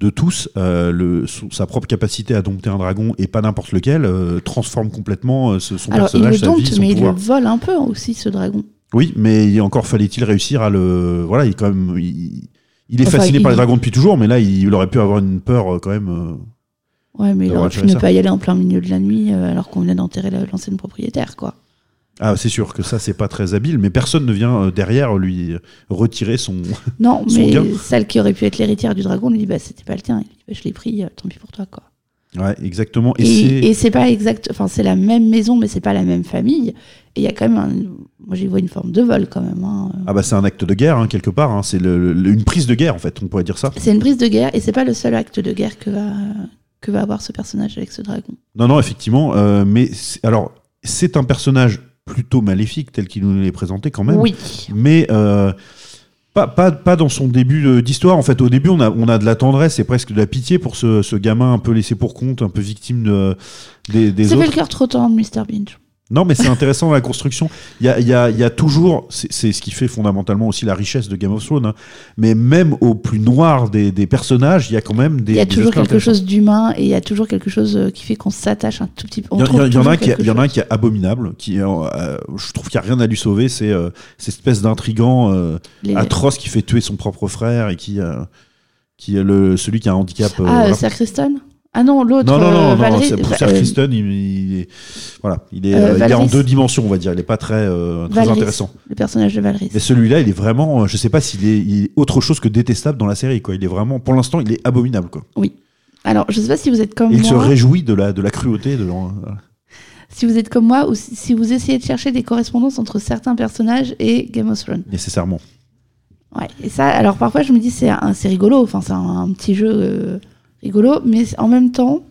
de tous, euh, le, sa propre capacité à dompter un dragon, et pas n'importe lequel, euh, transforme complètement son Alors, il personnage, le sa dompte, vie, son mais il le vole un peu aussi, ce dragon. Oui, mais il- encore fallait-il réussir à le... Voilà, il, est quand même, il, il est Enfin, fasciné par il- les dragons depuis toujours, mais là, il, aurait pu avoir une peur quand même... euh, Ouais, mais il aurait pu ne ça. pas y aller en plein milieu de la nuit euh, alors qu'on venait d'enterrer la- l'ancienne propriétaire, quoi. Ah, c'est sûr que ça, c'est pas très habile, mais personne ne vient euh, derrière lui retirer son... <laughs> Non, Son mais gain. celle qui aurait pu être l'héritière du dragon lui dit bah c'était pas le tien. Il dit bah, je l'ai pris, euh, tant pis pour toi quoi. Ouais, exactement. Et, Et, c'est... pas exact, enfin c'est la même maison mais c'est pas la même famille. Et il y a quand même, un, moi j'y vois une forme de vol quand même. hein. Ah bah c'est un acte de guerre, hein, quelque part. hein. C'est une prise de guerre, en fait, on pourrait dire ça. C'est une prise de guerre et c'est pas le seul acte de guerre que va que va avoir ce personnage avec ce dragon. Non, non, effectivement. euh, mais c'est- alors, c'est un personnage plutôt maléfique tel qu'il nous l'est présenté quand même. Oui. Mais euh, pas, pas, pas dans son début d'histoire. En fait, au début, on a, on a de la tendresse et presque de la pitié pour ce, ce gamin un peu laissé pour compte, un peu victime de, des, des Ça autres. fait le cœur trop tendre, Mr. Binge. Non, mais c'est intéressant dans la construction. Il y a, il y a- il y a toujours, c'est ce qui fait fondamentalement aussi la richesse de Game of Thrones, hein. mais même au plus noir des, des personnages, il y a quand même des. Il y a toujours quelque chose d'humain et il y a toujours quelque chose euh, qui fait qu'on s'attache un tout petit peu. Il y, en- a un qui, est- abominable, qui euh, je trouve qu'il n'y a rien à lui sauver, c'est euh, cette espèce d'intrigant euh, Les- atroce qui fait tuer son propre frère et qui, qui est le, celui qui a un handicap. Ah. Sir Kristen Ah non, l'autre. non, non, non, euh, non, c'est- Sir Kristen, il, il est, voilà, il est, Euh, euh, il est en deux dimensions, on va dire. Il n'est pas très, euh, très intéressant. Le personnage de Valrys. Mais celui-là, il est vraiment, je sais pas s'il est, il est autre chose que détestable dans la série, quoi. Il est vraiment, pour l'instant, il est abominable, quoi. Alors, je sais pas si vous êtes comme Et il se moi. réjouit de la, de la cruauté de voilà. Si vous êtes comme moi ou si, si vous essayez de chercher des correspondances entre certains personnages et Game of Thrones. nécessairement. Ouais. Et ça, alors parfois je me dis c'est c'est rigolo, enfin c'est un, un petit jeu rigolo, mais en même temps,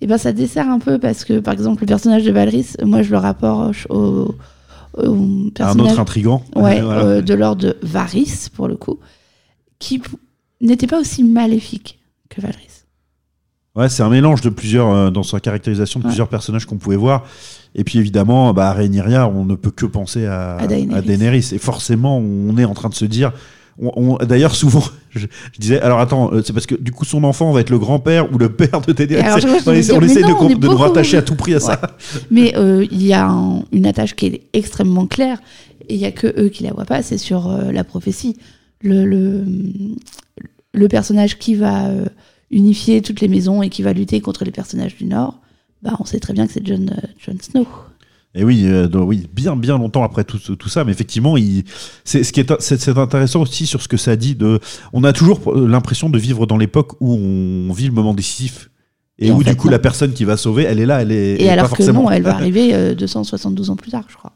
et ben ça dessert un peu parce que par exemple le personnage de Valrys, moi je le rapproche au, au Un personnage autre intrigant. ouais, <laughs> Voilà. euh, de l'ordre de Varys pour le coup, qui n'était pas aussi maléfique que Valrys. Ouais, c'est un mélange de plusieurs, euh, dans sa caractérisation, de Ouais. plusieurs personnages qu'on pouvait voir. Et puis évidemment, bah, à Rhaenyra, on ne peut que penser à, À Daenerys. à Daenerys. Et forcément, on est en train de se dire. On- on- D'ailleurs, souvent, <laughs> je, je disais, alors attends, euh, c'est parce que du coup, son enfant va être le grand-père ou le père de. Et alors, vois, on essaie, on essaie de, non, nous rattacher à tout prix à ça. Mais euh, il y a un- une attache qui est extrêmement claire et il y a que eux qui la voient pas, c'est sur euh, la prophétie. Le, le, le personnage qui va euh, unifier toutes les maisons et qui va lutter contre les personnages du Nord, bah, on sait très bien que c'est Jon Snow. Et oui, euh, donc oui, bien, bien longtemps après tout, tout ça, mais effectivement, il, c'est ce qui est, c'est, c'est intéressant aussi sur ce que ça dit. De, on a toujours euh, l'impression de vivre dans l'époque où on vit le moment décisif et, Et où fait, du coup non. la personne qui va sauver, elle est là, elle est. elle Et est alors pas que forcément. non, elle va <laughs> arriver euh, 272 ans plus tard, je crois.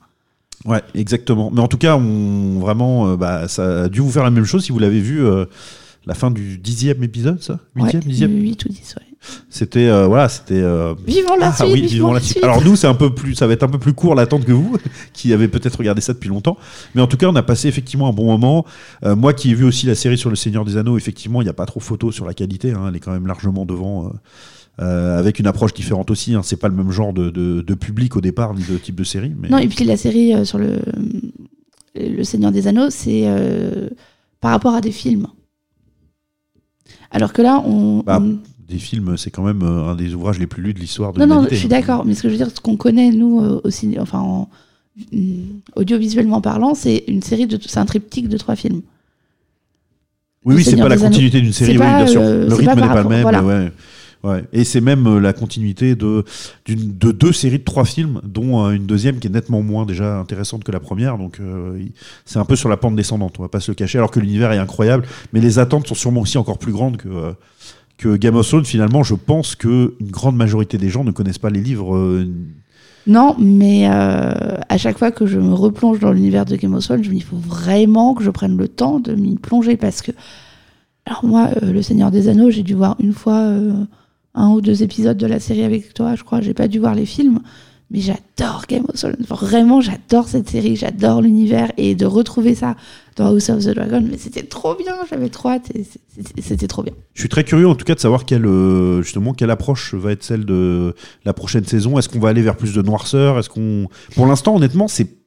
Ouais, exactement. Mais en tout cas, on vraiment, euh, bah, ça a dû vous faire la même chose si vous l'avez vu. euh, la fin du dixième épisode, ça? Huitième, Ouais, dixième? 8 ou 10, ouais. C'était euh, voilà, c'était. euh, Vivons la ah suite, oui, vivons la suite. suite. Alors nous, c'est un peu plus, ça va être un peu plus court l'attente que vous, <laughs> qui avez peut-être regardé ça depuis longtemps. Mais en tout cas, on a passé effectivement un bon moment. Euh, moi, qui ai vu aussi la série sur le Seigneur des Anneaux, effectivement, il n'y a pas trop photo sur la qualité. hein, elle est quand même largement devant. euh, avec une approche différente aussi, hein, c'est pas le même genre de, de- de public au départ ni de type de série. Mais... Non, et puis la série euh, sur le, le Seigneur des Anneaux, c'est euh, par rapport à des films. Alors que là, on. Bah, on- Des films, c'est quand même euh, un des ouvrages les plus lus de l'histoire de Non, non, je suis hein. d'accord, mais ce que je veux dire, ce qu'on connaît, nous, euh, au ciné- enfin, en- mm, audiovisuellement parlant, c'est une série de. C'est un triptyque de trois films. Oui, oui, c'est Seigneur pas la continuité d'une série, C'est oui, pas, bien sûr. euh, le c'est rythme n'est pas le même. voilà. ouais. Ouais. Et c'est même euh, la continuité de, deux séries de trois films, dont euh, une deuxième qui est nettement moins déjà intéressante que la première. Donc euh, c'est un peu sur la pente descendante, on va pas se le cacher, alors que l'univers est incroyable. Mais les attentes sont sûrement aussi encore plus grandes que, euh, que Game of Thrones. Finalement, je pense que une grande majorité des gens ne connaissent pas les livres. euh, Non, mais euh, à chaque fois que je me replonge dans l'univers de Game of Thrones, il faut vraiment que je prenne le temps de m'y plonger parce que. Alors, moi, euh, Le Seigneur des Anneaux, j'ai dû voir une fois un ou deux épisodes de la série avec toi, je crois. J'ai pas dû voir les films. Mais j'adore Game of Thrones. Vraiment, j'adore cette série, j'adore l'univers et de retrouver ça dans House of the Dragon. Mais c'était trop bien, j'avais trop hâte. C'était trop bien. Je suis très curieux en tout cas de savoir quelle, euh, justement, quelle approche va être celle de la prochaine saison. Est-ce qu'on va aller vers plus de noirceur? Est-ce qu'on, pour l'instant, honnêtement, c'est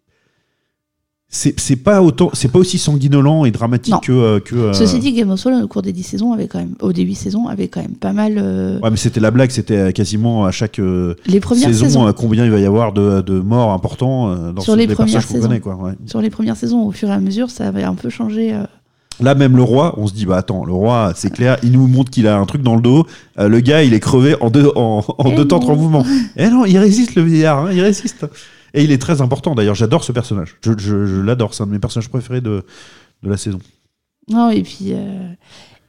c'est pas autant, c'est pas aussi sanguinolent et dramatique Non. que euh, que. euh, Ceci dit, Game of Thrones, au cours des 10 saisons, avait quand même, au 8 saisons, avait quand même pas mal. euh, Ouais, mais c'était la blague, c'était quasiment à chaque euh, les premières saison saisons. combien il va y avoir de, de morts importants dans Sur ce- les personnages premières saisons. connaît, quoi. ouais. Sur les premières saisons, au fur et à mesure, ça avait un peu changé. Là, même le roi, on se dit, bah attends, le roi, c'est clair, il nous montre qu'il a un truc dans le dos. Euh, le gars, il est crevé en deux, en, en Eh deux temps, trois mouvements. <laughs> Eh non, il résiste, le vieillard, hein, il résiste. Et il est très important, d'ailleurs, j'adore ce personnage. Je, l'adore, c'est un de mes personnages préférés de, de la saison. Non, et puis, euh,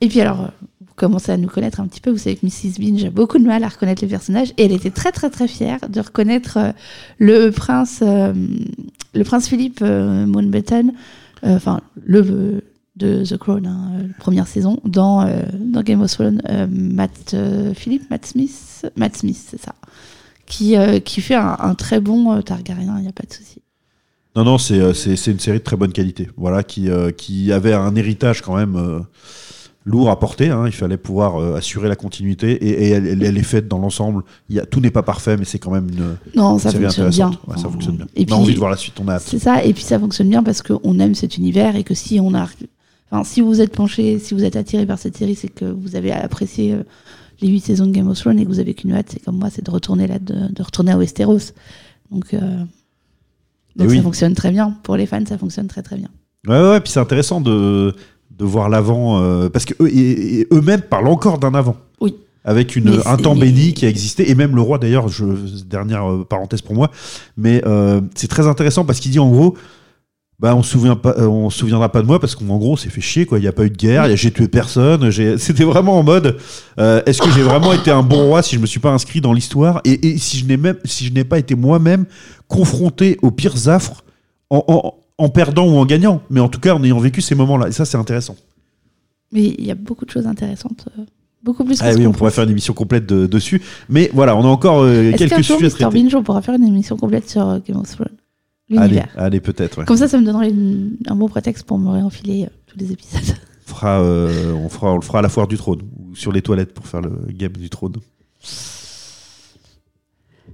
et puis alors, euh, vous commencez à nous connaître un petit peu. Vous savez que Mrs. Binge a beaucoup de mal à reconnaître les personnages et elle était très très très fière de reconnaître euh, le prince, le prince Philippe euh, enfin le de The Crown, hein, première saison, dans, Game of Thrones, Matt euh, Matt Smith, Matt Smith, c'est ça, qui euh, qui fait un, un très bon euh, Targaryen, il n'y a pas de souci. Non, non, c'est euh, c'est une série de très bonne qualité. Voilà, qui, qui avait un héritage quand même lourd à porter. hein. Il fallait pouvoir euh, assurer la continuité et, et elle, elle- elle est faite dans l'ensemble. Tout n'est pas parfait, mais c'est quand même une, Non, ça série fonctionne bien. Ouais, ça fonctionne bien. Et on a envie de voir la suite. On a. C'est ça, et puis ça fonctionne bien parce qu'on aime cet univers et que si on a, enfin, si vous êtes penché, si vous êtes attiré par cette série, c'est que vous avez apprécié euh, les huit saisons de Game of Thrones et que vous avez qu'une hâte, c'est comme moi, c'est de retourner là, de, de retourner à Westeros. Donc, euh, donc ça fonctionne très bien. Pour les fans, ça fonctionne très très bien. Ouais, ouais, ouais, puis c'est intéressant de, de voir l'avant, euh, parce que eux, et- et eux-mêmes parlent encore d'un avant. Oui. Avec une, un temps béni qui a existé, et même le roi d'ailleurs, je, dernière euh, parenthèse pour moi, mais euh, c'est très intéressant parce qu'il dit en gros, bah on se souvient pas, euh, on se souviendra pas de moi parce qu'en gros on s'est fait chier quoi, il y a pas eu de guerre, j'ai tué personne, <laughs> c'était vraiment en mode, euh, est-ce que j'ai vraiment été un bon roi si je me suis pas inscrit dans l'histoire? Et, et si je n'ai même, si je n'ai pas été moi-même confronté aux pires affres en, en- en perdant ou en gagnant, mais en tout cas en ayant vécu ces moments-là. Et ça, c'est intéressant. Mais il y a beaucoup de choses intéressantes, euh, beaucoup plus. que Ah oui, on pourrait pense. faire une émission complète de- dessus. Mais voilà, on a encore euh, quelques jour, sujets à traiter. Binge, on pourra faire une émission complète sur Game of Thrones? L'univers. allez peut-être. ouais. Comme ça, ça me donnerait une- un bon prétexte pour me réenfiler euh, tous les épisodes. <laughs> On, fera, euh, on, fera, on le fera à la foire du trône ou sur les toilettes pour faire le game du trône.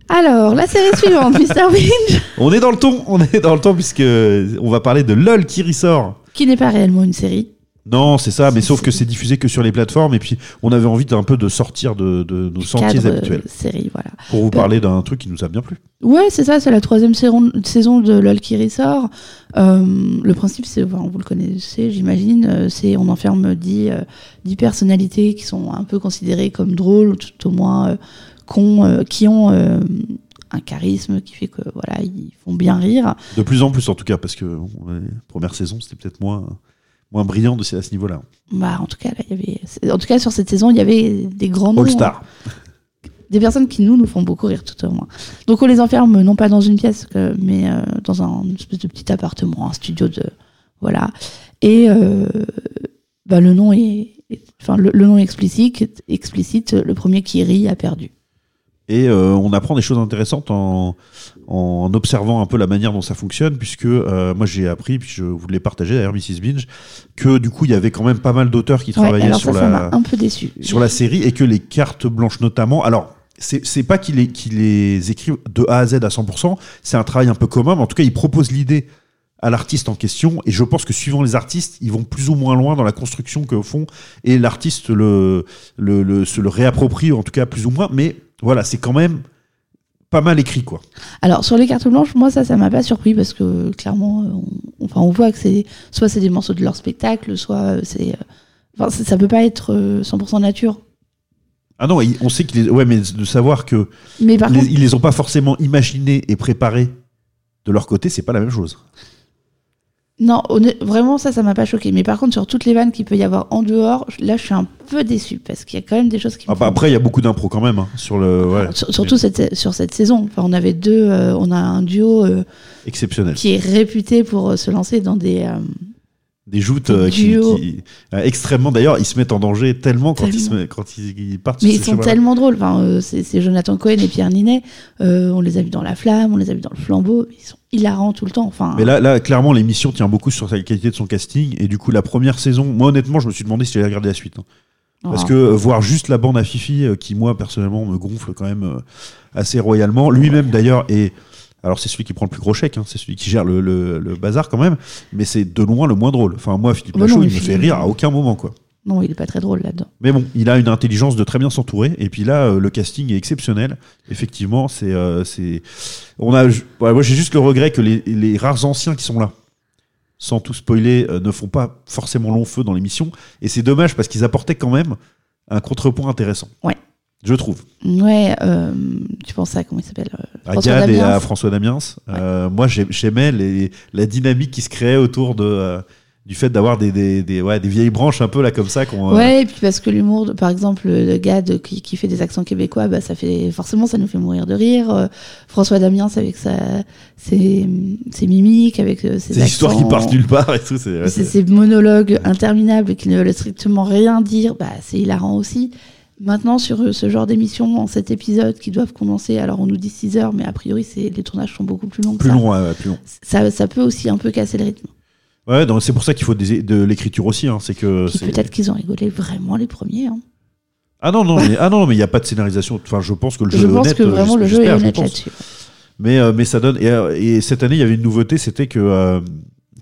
Alors, la série suivante, <laughs> Mr. Binge, On est dans le ton, on est dans le ton puisque on va parler de LOL qui ressort. qui n'est pas réellement une série. Non, c'est ça, mais sauf que c'est- diffusé que sur les plateformes et puis on avait envie d'un peu de sortir de, de nos sentiers euh, habituels série, voilà. pour vous Ben- parler d'un truc qui nous a bien plu. Ouais, c'est ça, c'est la troisième saison, de LOL qui ressort. Euh, le principe, c'est, enfin, vous le connaissez, j'imagine, euh, c'est on enferme 10, euh, 10 personnalités qui sont un peu considérées comme drôles, ou tout au moins euh, euh, qui ont euh, un charisme qui fait que voilà, ils font bien rire. De plus en plus en tout cas, parce que bon, la première saison c'était peut-être moins, moins brillant de, à ce niveau-là. Bah, en tout cas, là, il y avait, en tout cas, sur cette saison, il y avait des grands noms. All Star. des personnes qui nous nous font beaucoup rire tout au moins. Donc on les enferme non pas dans une pièce, mais euh, dans un une espèce de petit appartement, un studio de voilà. Et euh, bah, le nom est, est- enfin le, le nom est explicite, explicite. Le premier qui rit a perdu. Et euh, on apprend des choses intéressantes en, en observant un peu la manière dont ça fonctionne, puisque euh, moi j'ai appris, puis je vous l'ai partagé d'ailleurs, Mrs. Binge, que du coup il y avait quand même pas mal d'auteurs qui Ouais, travaillaient sur ça, la, m'a un peu déçu. sur la série et que les cartes blanches notamment. Alors, c'est pas qu'ils les, qu'ils les écrivent de A à Z à 100%, c'est un travail un peu commun, mais en tout cas, ils proposent l'idée à l'artiste en question et je pense que suivant les artistes, ils vont plus ou moins loin dans la construction que font et l'artiste le, le, le- se le réapproprie, en tout cas plus ou moins, mais voilà, c'est quand même pas mal écrit quoi. Alors sur les cartes blanches, moi ça, ça m'a pas surpris parce que clairement, euh, on, enfin on voit que c'est soit c'est des morceaux de leur spectacle, soit euh, c'est, euh, enfin ça peut pas être euh, 100% nature. Ah non, on sait qu'il est... Ouais, mais de savoir que Mais par les- contre, ils les ont pas forcément imaginés et préparés de leur côté, c'est pas la même chose. Non, vraiment, ça, ça m'a pas choqué. Mais par contre, sur toutes les vannes qu'il peut y avoir en dehors, là, je suis un peu déçu parce qu'il y a quand même des choses qui. Ah bah après, il y a beaucoup d'impro quand même hein, sur le. Ouais, surtout cette- sur cette saison. Enfin, on avait deux, euh, on a un duo euh, exceptionnel. qui est réputé pour euh, se lancer dans des, euh, des joutes euh, qui, euh, extrêmement. D'ailleurs, ils se mettent en danger tellement quand, ils, se quand ils, ils partent Mais ils sont tellement drôles. Enfin, euh, c'est Jonathan Cohen et Pierre Ninet. On les a vus dans La Flamme, on les a vus dans Le Flambeau. Ils sont hilarants tout le temps. Enfin, Mais là, là, clairement, l'émission tient beaucoup sur la qualité de son casting. Et du coup, la première saison, moi, honnêtement, je me suis demandé si j'allais regarder la suite. hein. Parce oh. que euh, voir juste la bande à Fifi, euh, qui, moi, personnellement, me gonfle quand même euh, assez royalement. Lui-même, d'ailleurs, est. Alors, c'est celui qui prend le plus gros chèque, hein, c'est celui qui gère le, le- le bazar quand même. Mais c'est de loin le moins drôle. Enfin, moi, Philippe Bah Lachaud, il me fait rire à aucun moment, quoi. Non, il est pas très drôle là-dedans. Mais bon, il a une intelligence de très bien s'entourer. Et puis là, euh, le casting est exceptionnel. Effectivement, c'est, euh, c'est, on a, ouais, moi j'ai juste le regret que les, les rares anciens qui sont là, sans tout spoiler, euh, ne font pas forcément long feu dans l'émission. Et c'est dommage parce qu'ils apportaient quand même un contrepoint intéressant. Ouais. Je trouve. Ouais, euh, tu penses à comment il s'appelle euh, À Gad et à François Damiens. Euh, moi, j'ai- j'aimais les, la dynamique qui se créait autour de, euh, du fait d'avoir des, des, des, ouais, des vieilles branches un peu là comme ça. Ouais, et puis parce que l'humour, par exemple, le gars de- qui, qui fait des accents québécois, bah, ça fait forcément ça nous fait mourir de rire. François Damiens avec sa, ses, ses mimiques, avec ses ces histoires qui partent nulle part et tout. C'est, ouais, ces monologues interminables qui ne veulent strictement rien dire, bah, c'est hilarant aussi. Maintenant, sur euh, ce genre d'émission, en cet épisode, qui doivent commencer, alors on nous dit 6 heures, mais a priori, les tournages sont beaucoup plus longs que plus ça. long, ouais, ouais, plus long. Ça, ça peut aussi un peu casser le rythme. Ouais, c'est pour ça qu'il faut des- de l'écriture aussi. Hein, c'est que peut-être qu'ils ont rigolé vraiment les premiers. hein. ah non non mais ah non mais il y a pas de scénarisation. Enfin, je pense que le jeu Je est pense honnête. que vraiment euh, le jeu est je honnête pense. là-dessus. Mais euh, mais ça donne et, et cette année il y avait une nouveauté, c'était que euh,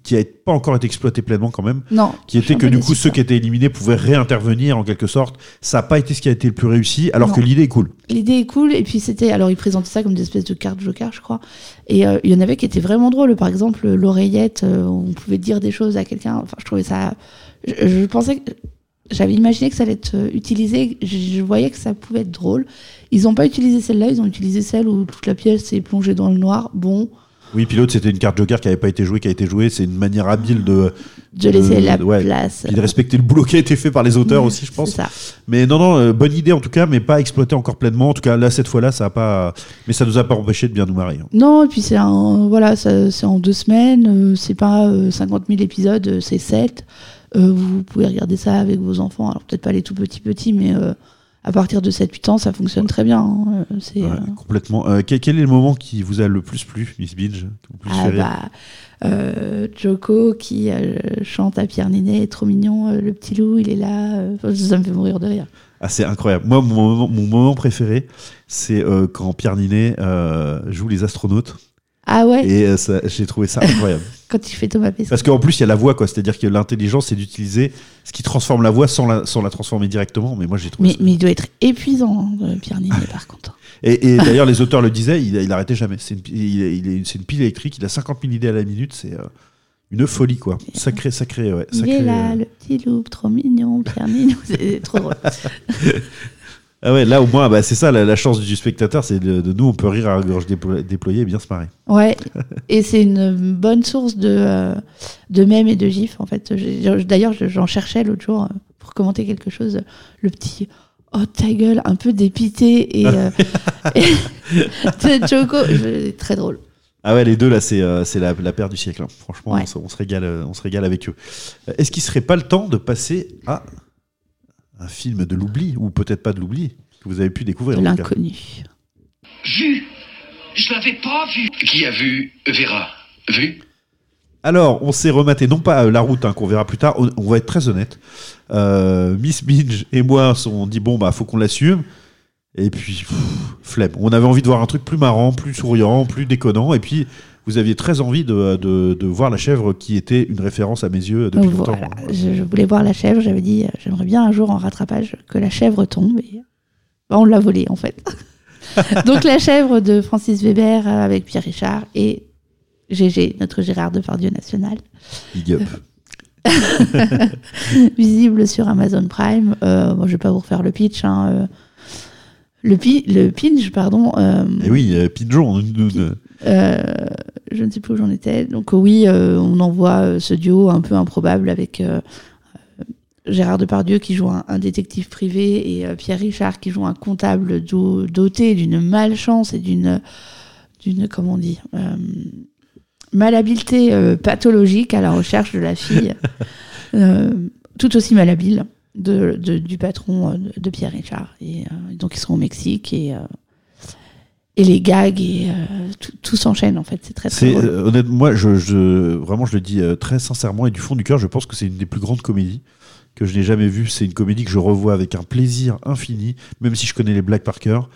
qui a pas encore été exploité pleinement quand même, Non. qui était que du coup ceux qui étaient éliminés pouvaient réintervenir en quelque sorte. Ça n'a pas été ce qui a été le plus réussi, alors Non. que l'idée est cool. L'idée est cool, et puis c'était. Alors, ils présentaient ça comme des espèces de cartes joker, je crois. Et euh, il y en avait qui étaient vraiment drôles. Par exemple, l'oreillette, euh, on pouvait dire des choses à quelqu'un. Enfin, je trouvais ça. Je, je pensais que. J'avais imaginé que ça allait être euh, utilisé. Je, je voyais que ça pouvait être drôle. Ils n'ont pas utilisé celle-là, ils ont utilisé celle où toute la pièce est plongée dans le noir. Bon, Oui, puis l'autre c'était une carte joker qui avait pas été jouée, qui a été jouée. C'est une manière habile de de laisser la ouais, place. puis de respecter le boulot qui a été fait par les auteurs aussi, je pense. Ça. Mais non, non, euh, bonne idée en tout cas, mais pas exploitée encore pleinement. En tout cas, là, cette fois-là, ça a pas. Mais ça nous a pas empêché de bien nous marrer. hein. Non, et puis c'est voilà, c'est en deux semaines, euh, c'est pas euh, 50 000 épisodes, euh, c'est 7. vous pouvez regarder ça avec vos enfants, alors peut-être pas les tout petits petits, mais euh, à partir de 7-8 ans, ça fonctionne très bien. hein. Euh, C'est, Ouais, euh, complètement. Euh, quel, quel est le moment qui vous a le plus plu, Miss Binge ah bah, euh, Joko qui chante à Pierre Ninet, trop mignon, le petit loup, il est là, ça me fait mourir de rire. Ah, c'est incroyable. Moi, mon moment, mon moment préféré, c'est quand Pierre Ninet joue les astronautes. Ah ouais, Et euh, j'ai trouvé ça incroyable. <laughs> quand il fait Thomas Pesquet. Parce qu'en plus, il y a la voix, quoi. C'est-à-dire que l'intelligence, c'est d'utiliser ce qui transforme la voix sans la, sans la transformer directement. Mais moi, j'ai trouvé Mais, ça. mais il doit être épuisant, hein, euh, Pierre Ninet, <laughs> par contre. Et, et d'ailleurs, les auteurs le disaient, il, il arrêtait jamais. C'est une, il, il une pile électrique, il a 50 000 idées à la minute, c'est euh, une folie, quoi. Sacré, sacré, ouais. Il sacré, est là, euh. le petit loup, trop mignon, Pierre Ninet, <laughs> c'est trop drôle. Ah ouais, là, au moins, bah, c'est ça, la, la chance du spectateur, c'est de, de nous, on peut rire à gorge déplo- déployée et bien se marrer. Ouais, <laughs> et c'est une bonne source de, euh, de mèmes et de gifs, en fait. D'ailleurs, je- j'en cherchais l'autre jour euh, pour commenter quelque chose. Le petit oh ta gueule, un peu dépité et. euh, <laughs> et- <laughs> Choco, très drôle. Ah ouais, les deux, là, c'est euh, la, la paire du siècle. hein. Franchement, Ouais. on, se, on se régale, euh, on se régale avec eux. Est-ce qu'il serait pas le temps de passer à un film de l'oubli, ou peut-être pas de l'oubli, que vous avez pu découvrir l'inconnu. Vu Je l'avais pas vu. Qui a vu Vera? Vu? Alors, on s'est rematé, non pas euh, la route hein, qu'on verra plus tard, on, on va être très honnête. Euh, Miss Binge et moi, on dit bon, bah, faut qu'on l'assume. Et puis, pff, flemme. On avait envie de voir un truc plus marrant, plus souriant, plus déconnant. Et puis, vous aviez très envie de, de, de voir la chèvre qui était une référence à mes yeux depuis Donc, longtemps. voilà, je, je voulais voir la chèvre, j'avais dit, euh, j'aimerais bien un jour en rattrapage que la chèvre tombe. Et... bah, on l'a volée, en fait. <laughs> Donc, la chèvre de Francis Weber euh, avec Pierre Richard et GG, notre Gérard Depardieu national. Big up. <laughs> visible sur Amazon Prime. Euh, moi, je vais pas vous refaire le pitch. hein, euh. Le, pi- le pinch, pardon. euh, Et oui, euh, Pigeon. euh, je ne sais plus où j'en étais. Donc oui, euh, on envoie euh, ce duo un peu improbable avec euh, euh, Gérard Depardieu qui joue un, un détective privé et euh, Pierre Richard qui joue un comptable do- doté d'une malchance et d'une d'une comment on dit euh, malhabileté euh, pathologique à la recherche de la fille, <laughs> euh, tout aussi malhabile, de, de- du patron euh, de, Pierre Richard. Et euh, donc, ils sont au Mexique et, euh, et les gags et euh, tout, tout s'enchaîne en fait. C'est très très drôle. euh, honnêtement, moi, je, je- vraiment, je le dis euh, très sincèrement et du fond du cœur, je pense que c'est une des plus grandes comédies que je n'ai jamais vues. C'est une comédie que je revois avec un plaisir infini, même si je connais les blagues par cœur.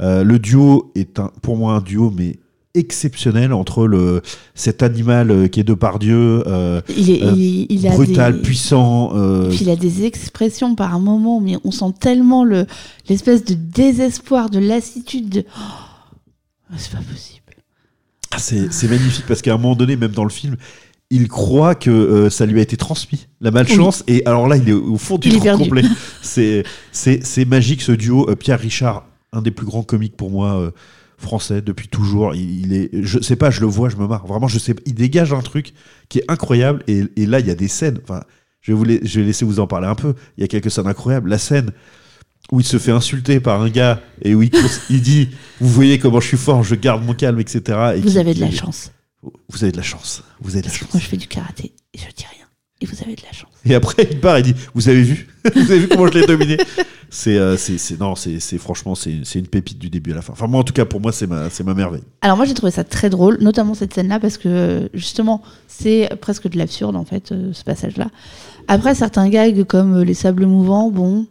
Le duo est un, pour moi un duo, mais exceptionnel entre le cet animal qui est de par Dieu, Il, est, il, il a brutal, des... puissant. euh, il a des expressions par moment, mais on sent tellement le l'espèce de désespoir, de lassitude. De... Oh, c'est pas possible. Ah, c'est magnifique parce qu'à un moment donné, même dans le film, il croit que euh, ça lui a été transmis, la malchance. Et alors là, il est au fond du trou complet. <laughs> C'est magique ce duo. Euh, Pierre Richard, un des plus grands comiques pour moi euh, français depuis toujours. Il, il est, je sais pas, je le vois, je me marre. Vraiment, je sais. Il dégage un truc qui est incroyable. Et, et là, il y a des scènes. Enfin, je vais vous la- je vais laisser vous en parler un peu. Il y a quelques scènes incroyables. La scène où il se fait insulter par un gars et où il, il dit Vous voyez comment je suis fort, je garde mon calme, etc. Et Vous avez de la chance. Vous avez de la chance. Vous avez de la Parce que chance. moi je fais du karaté et je dis rien. Et vous avez de la chance. Et après, il part et dit Vous avez vu? <laughs> Vous avez vu comment je l'ai dominé? C'est, euh, c'est, c'est- non, c'est, c'est franchement, c'est, c'est une pépite du début à la fin. Enfin, moi, en tout cas, pour moi, c'est ma, c'est ma merveille. Alors moi j'ai trouvé ça très drôle, notamment cette scène-là, parce que justement c'est presque de l'absurde en fait, euh, ce passage-là. Après certains gags comme les sables mouvants, bon.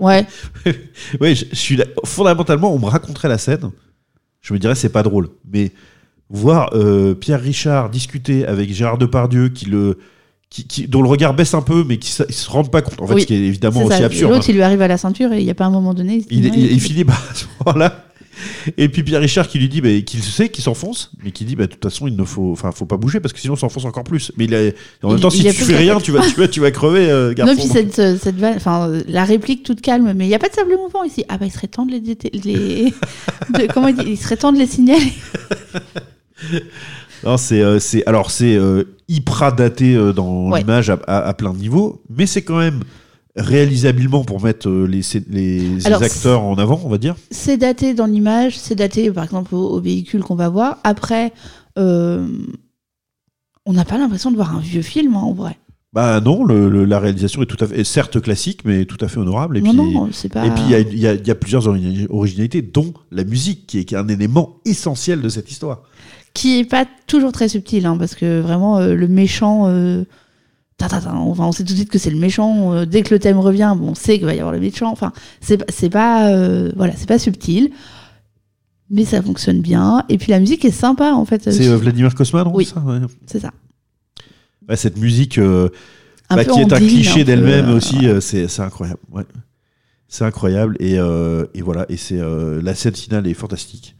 Ouais, <laughs> oui, je, je suis là- fondamentalement, on me raconterait la scène, je me dirais c'est pas drôle. Mais voir euh, Pierre Richard discuter avec Gérard Depardieu, qui le, qui, qui- dont le regard baisse un peu, mais qui ils se rendent pas compte. En fait, Oui, ce qui est évidemment aussi absurde. L'autre hein. il lui arrive à la ceinture et il n'y a pas un moment donné. Il, finit par <laughs> ce moment-là. Et puis Pierre Richard qui lui dit bah, qu'il sait qu'il s'enfonce, mais qui dit bah, de toute façon il ne faut, enfin faut pas bouger parce que sinon on s'enfonce encore plus. Mais il a, en même temps si il tu fais rien tu vas, tu vas, tu vas crever euh, garçon. Non, puis cette, euh, cette enfin, euh, la réplique toute calme, mais il n'y a pas de sable mouvant ici. Ah bah il serait temps de les, les- <laughs> de- comment il dit, il serait temps de les signaler. <laughs> Non, c'est, euh, c'est, alors c'est euh, hyper daté dans Ouais. l'image à, à- à plein de niveaux, mais c'est quand même réalisablement pour mettre euh, les, les, Alors, acteurs en avant, on va dire. C'est daté dans l'image, c'est daté par exemple au, au véhicule qu'on va voir. Après, euh, on n'a pas l'impression de voir un vieux film hein, en vrai. Bah non, le- le- la réalisation est tout à fait, est certes classique, mais tout à fait honorable. Et non, puis, non, pas. Et puis il y a- y, y plusieurs ori- originalités, dont la musique, qui est, qui est un élément essentiel de cette histoire. Qui est pas toujours très subtil, hein, parce que vraiment euh, le méchant. euh, enfin, on sait tout de suite que c'est le méchant. euh, dès que le thème revient, bon, on sait qu'il va y avoir le méchant. Enfin, c'est pas- c'est euh, voilà, c'est pas subtil, mais ça fonctionne bien. Et puis la musique est sympa en fait. C'est euh, Vladimir Kosma, non Oui. c'est ça Ouais. C'est ça. Ouais, cette musique euh, bah, qui est un cliché peu, d'elle-même aussi, c'est c'est incroyable. Ouais. C'est incroyable et, et voilà. Et c'est la scène finale est fantastique.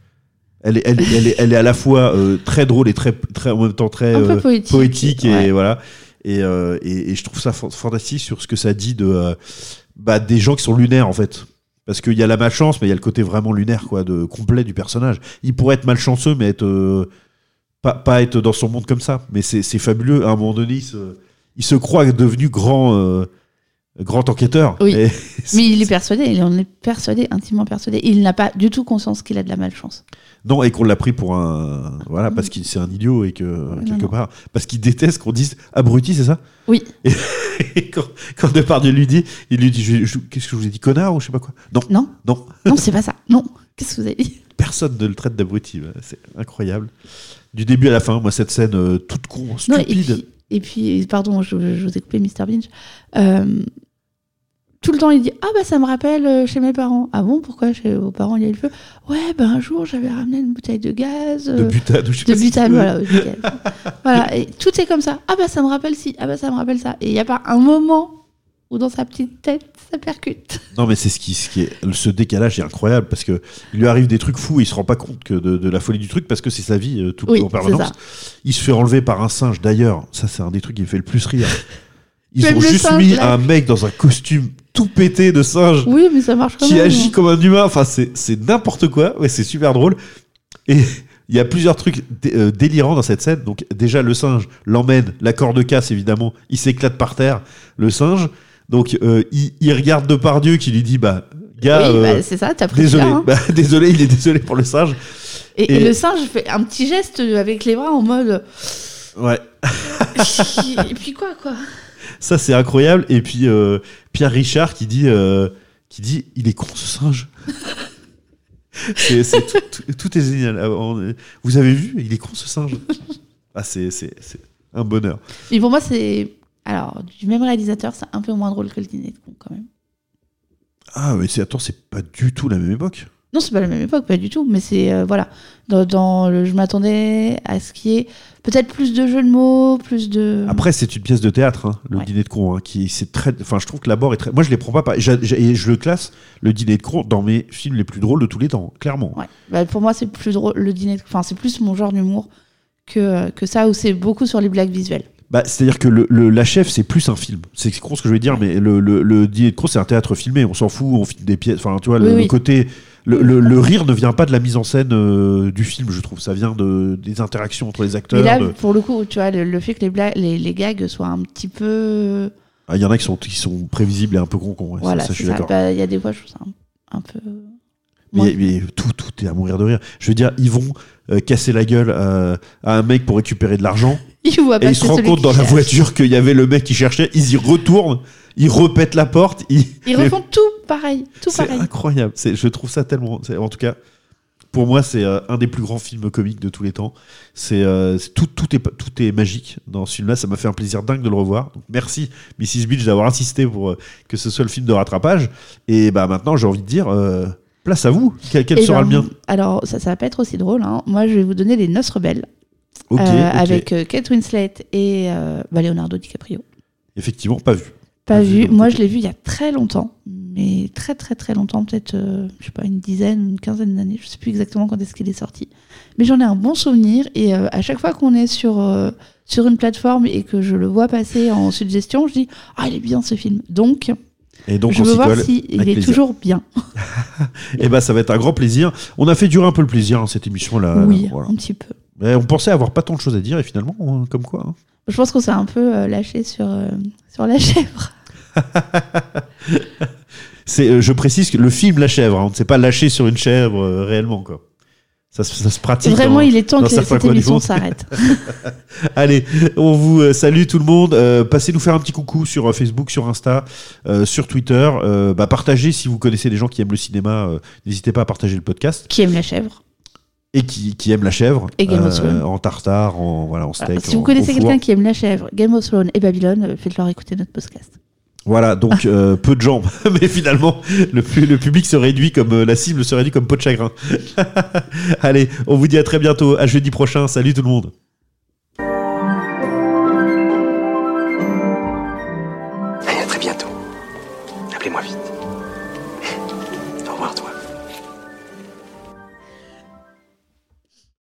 Elle est, elle, elle est, elle est à la fois très drôle et très, très, en même temps très euh, poétique, et voilà. Et, euh, et, et je trouve ça fa- fantastique sur ce que ça dit de euh, bah, des gens qui sont lunaires en fait. Parce qu'il y a la malchance, mais il y a le côté vraiment lunaire, quoi, de complet du personnage. Il pourrait être malchanceux, mais être euh, pas, pas être dans son monde comme ça. Mais c'est fabuleux. À un moment donné, il se, il se croit devenu grand, grand enquêteur. Oui. Mais il est persuadé, il en est persuadé, intimement persuadé. Il n'a pas du tout conscience qu'il a de la malchance. Non, et qu'on l'a pris pour un, voilà, parce qu'il c'est un idiot et que quelque non. part, parce qu'il déteste qu'on dise abruti, c'est ça? Oui. Et, <laughs> et quand, quand Depardieu lui dit, il lui dit, je- je- qu'est-ce que je vous ai dit, connard ou je sais pas quoi? Non, Non, non, non, c'est pas ça. Non. Qu'est-ce que vous avez dit? Personne ne le traite d'abruti. C'est incroyable. Du début à la fin, moi cette scène euh, toute con, Non, et stupide. puis, et puis, pardon, je, je vous ai coupé, Mr. Binge. Euh, tout le temps, il dit Ah, bah, ça me rappelle euh, chez mes parents. Ah bon, pourquoi chez vos parents il y a eu le feu? Ouais, bah, un jour, j'avais ramené une bouteille de gaz. de euh, butane, ou je sais de butane, voilà. de <laughs> voilà, et tout est comme ça. Ah, bah, ça me rappelle ci. Ah, bah, ça me rappelle ça. Et il n'y a pas un moment où dans sa petite tête, ça percute. <laughs> Non, mais c'est ce qui, ce qui est, ce décalage est incroyable parce que il lui arrive des trucs fous et il se rend pas compte que de, de la folie du truc parce que c'est sa vie euh, tout Oui, en permanence. Il se fait enlever par un singe. D'ailleurs, ça c'est un des trucs qui me fait le plus rire. <laughs> Ils Même ont juste singe, mis là. un mec dans un costume tout pété de singe Oui, mais ça marche quand qui même. agit comme un humain. Enfin, c'est c'est n'importe quoi. Ouais, c'est super drôle. Et il y a plusieurs trucs dé- euh, délirants dans cette scène. Donc déjà, le singe l'emmène, la corde casse évidemment, il s'éclate par terre, le singe. Donc euh, il, il regarde Depardieu qui lui dit bah Gars, oui, euh, bah, c'est ça, t'as pris désolé, hein. Bah, <laughs> désolé, il est désolé pour le singe. Et, et et- le singe fait un petit geste avec les bras en mode. Ouais, <laughs> et puis quoi, quoi? Ça c'est incroyable. Et puis euh, Pierre Richard qui dit, euh, qui dit, il est con ce singe. <laughs> C'est- c'est tout, tout- tout est génial. On- Vous avez vu, il est con ce singe. Ah, c'est c'est- c'est un bonheur. Mais pour moi, c'est. Alors, du même réalisateur, c'est un peu moins drôle que le dîner de con quand même. Ah, mais c'est attends, c'est pas du tout la même époque. Non, c'est pas la même époque, pas du tout. Mais c'est. euh, voilà. Dans, dans le, je m'attendais à ce qui est peut-être plus de jeux de mots, plus de. Après, c'est une pièce de théâtre, hein, le Ouais. dîner de con, hein, qui c'est très. Enfin, je trouve que l'abord est très. Moi, je les prends pas. Et je le classe le dîner de con dans mes films les plus drôles de tous les temps, clairement. Ouais. Bah, pour moi, c'est plus drôle. Le dîner de- Enfin, c'est plus mon genre d'humour que, que ça, où c'est beaucoup sur les blagues visuelles. Bah, c'est-à-dire que le, le- la chef, c'est plus un film. C'est con ce que je vais dire, mais le, le, le dîner de con, c'est un théâtre filmé. On s'en fout, on filme des pièces. Enfin, tu vois, le, Oui, le oui. côté. Le, le- le rire ne vient pas de la mise en scène euh, du film, je trouve. Ça vient de, des interactions entre les acteurs. Mais là, de- pour le coup, tu vois, le, le fait que les, blagues, les, les gags soient un petit peu. Ah, Il y en a qui sont, qui sont prévisibles et un peu ouais, ça- voilà, ça, je suis d'accord. Bah, Il y a des fois, je trouve ça un, un peu. Mais, tout, tout est à mourir de rire. Je veux dire, ils vont euh, casser la gueule à, à un mec pour récupérer de l'argent. <laughs> Il Et ils se rendent compte dans la voiture qu'il y avait le mec qui cherchait. Ils y retournent, ils repètent la porte. Ils, Ils refont tout pareil. Tout C'est pareil. incroyable. C'est- Je trouve ça tellement. c'est- En tout cas, pour moi, c'est euh, un des plus grands films comiques de tous les temps. C'est euh, c'est- tout, tout, est, tout est magique dans ce film-là. Ça m'a fait un plaisir dingue de le revoir. Donc, merci, Mrs. Beach, d'avoir insisté pour euh, que ce soit le film de rattrapage. Et bah, maintenant, j'ai envie de dire. Place à vous. Quel, quel Eh sera ben, le mien? Alors, ça, ça va pas être aussi drôle. hein. Moi, je vais vous donner les Noces rebelles. Avec Kate Winslet et bah, Leonardo DiCaprio. Effectivement, pas vu. Pas vu. donc, Moi, je l'ai vu il y a très longtemps. Mais très, très, très longtemps. Peut-être, euh, je sais pas, une dizaine, une quinzaine d'années. Je sais plus exactement quand est-ce qu'il est sorti. Mais j'en ai un bon souvenir. Et euh, à chaque fois qu'on est sur, euh, sur une plateforme et que je le vois passer en suggestion, je dis Ah, il est bien ce film. Donc, Et donc, je on veux voir colle si il avec est plaisir. toujours bien. <laughs> Et bah, ça va être un grand plaisir. On a fait durer un peu le plaisir, hein, cette émission-là. oui, Voilà. un petit peu. Mais on pensait avoir pas tant de choses à dire, et finalement, euh, comme quoi. hein. Je pense qu'on s'est un peu euh, lâché sur, euh, sur la <laughs> chèvre. <laughs> C'est, euh, je précise que le film La chèvre, hein, on ne s'est pas lâché sur une chèvre euh, réellement. Quoi. Ça, se- ça se pratique. Vraiment, dans- il est temps que cette émission s'arrête. <laughs> Allez, on vous euh, salue tout le monde. Euh, passez nous faire un petit coucou sur Facebook, sur Insta, euh, sur Twitter. Euh, bah, partagez si vous connaissez des gens qui aiment le cinéma. N'hésitez pas à partager le podcast. Qui aime la chèvre Et qui, qui aiment la chèvre. Et Game of Thrones. En tartare, en, voilà, en Voilà. steak. Si vous en- connaissez quelqu'un qui aime la chèvre, Game of Thrones et Babylone, faites-leur écouter notre podcast. Voilà, donc euh, peu de gens, <laughs> mais finalement, le, le public se réduit comme euh, la cible se réduit comme peau de chagrin. <laughs> Allez, on vous dit à très bientôt, à jeudi prochain. Salut tout le monde.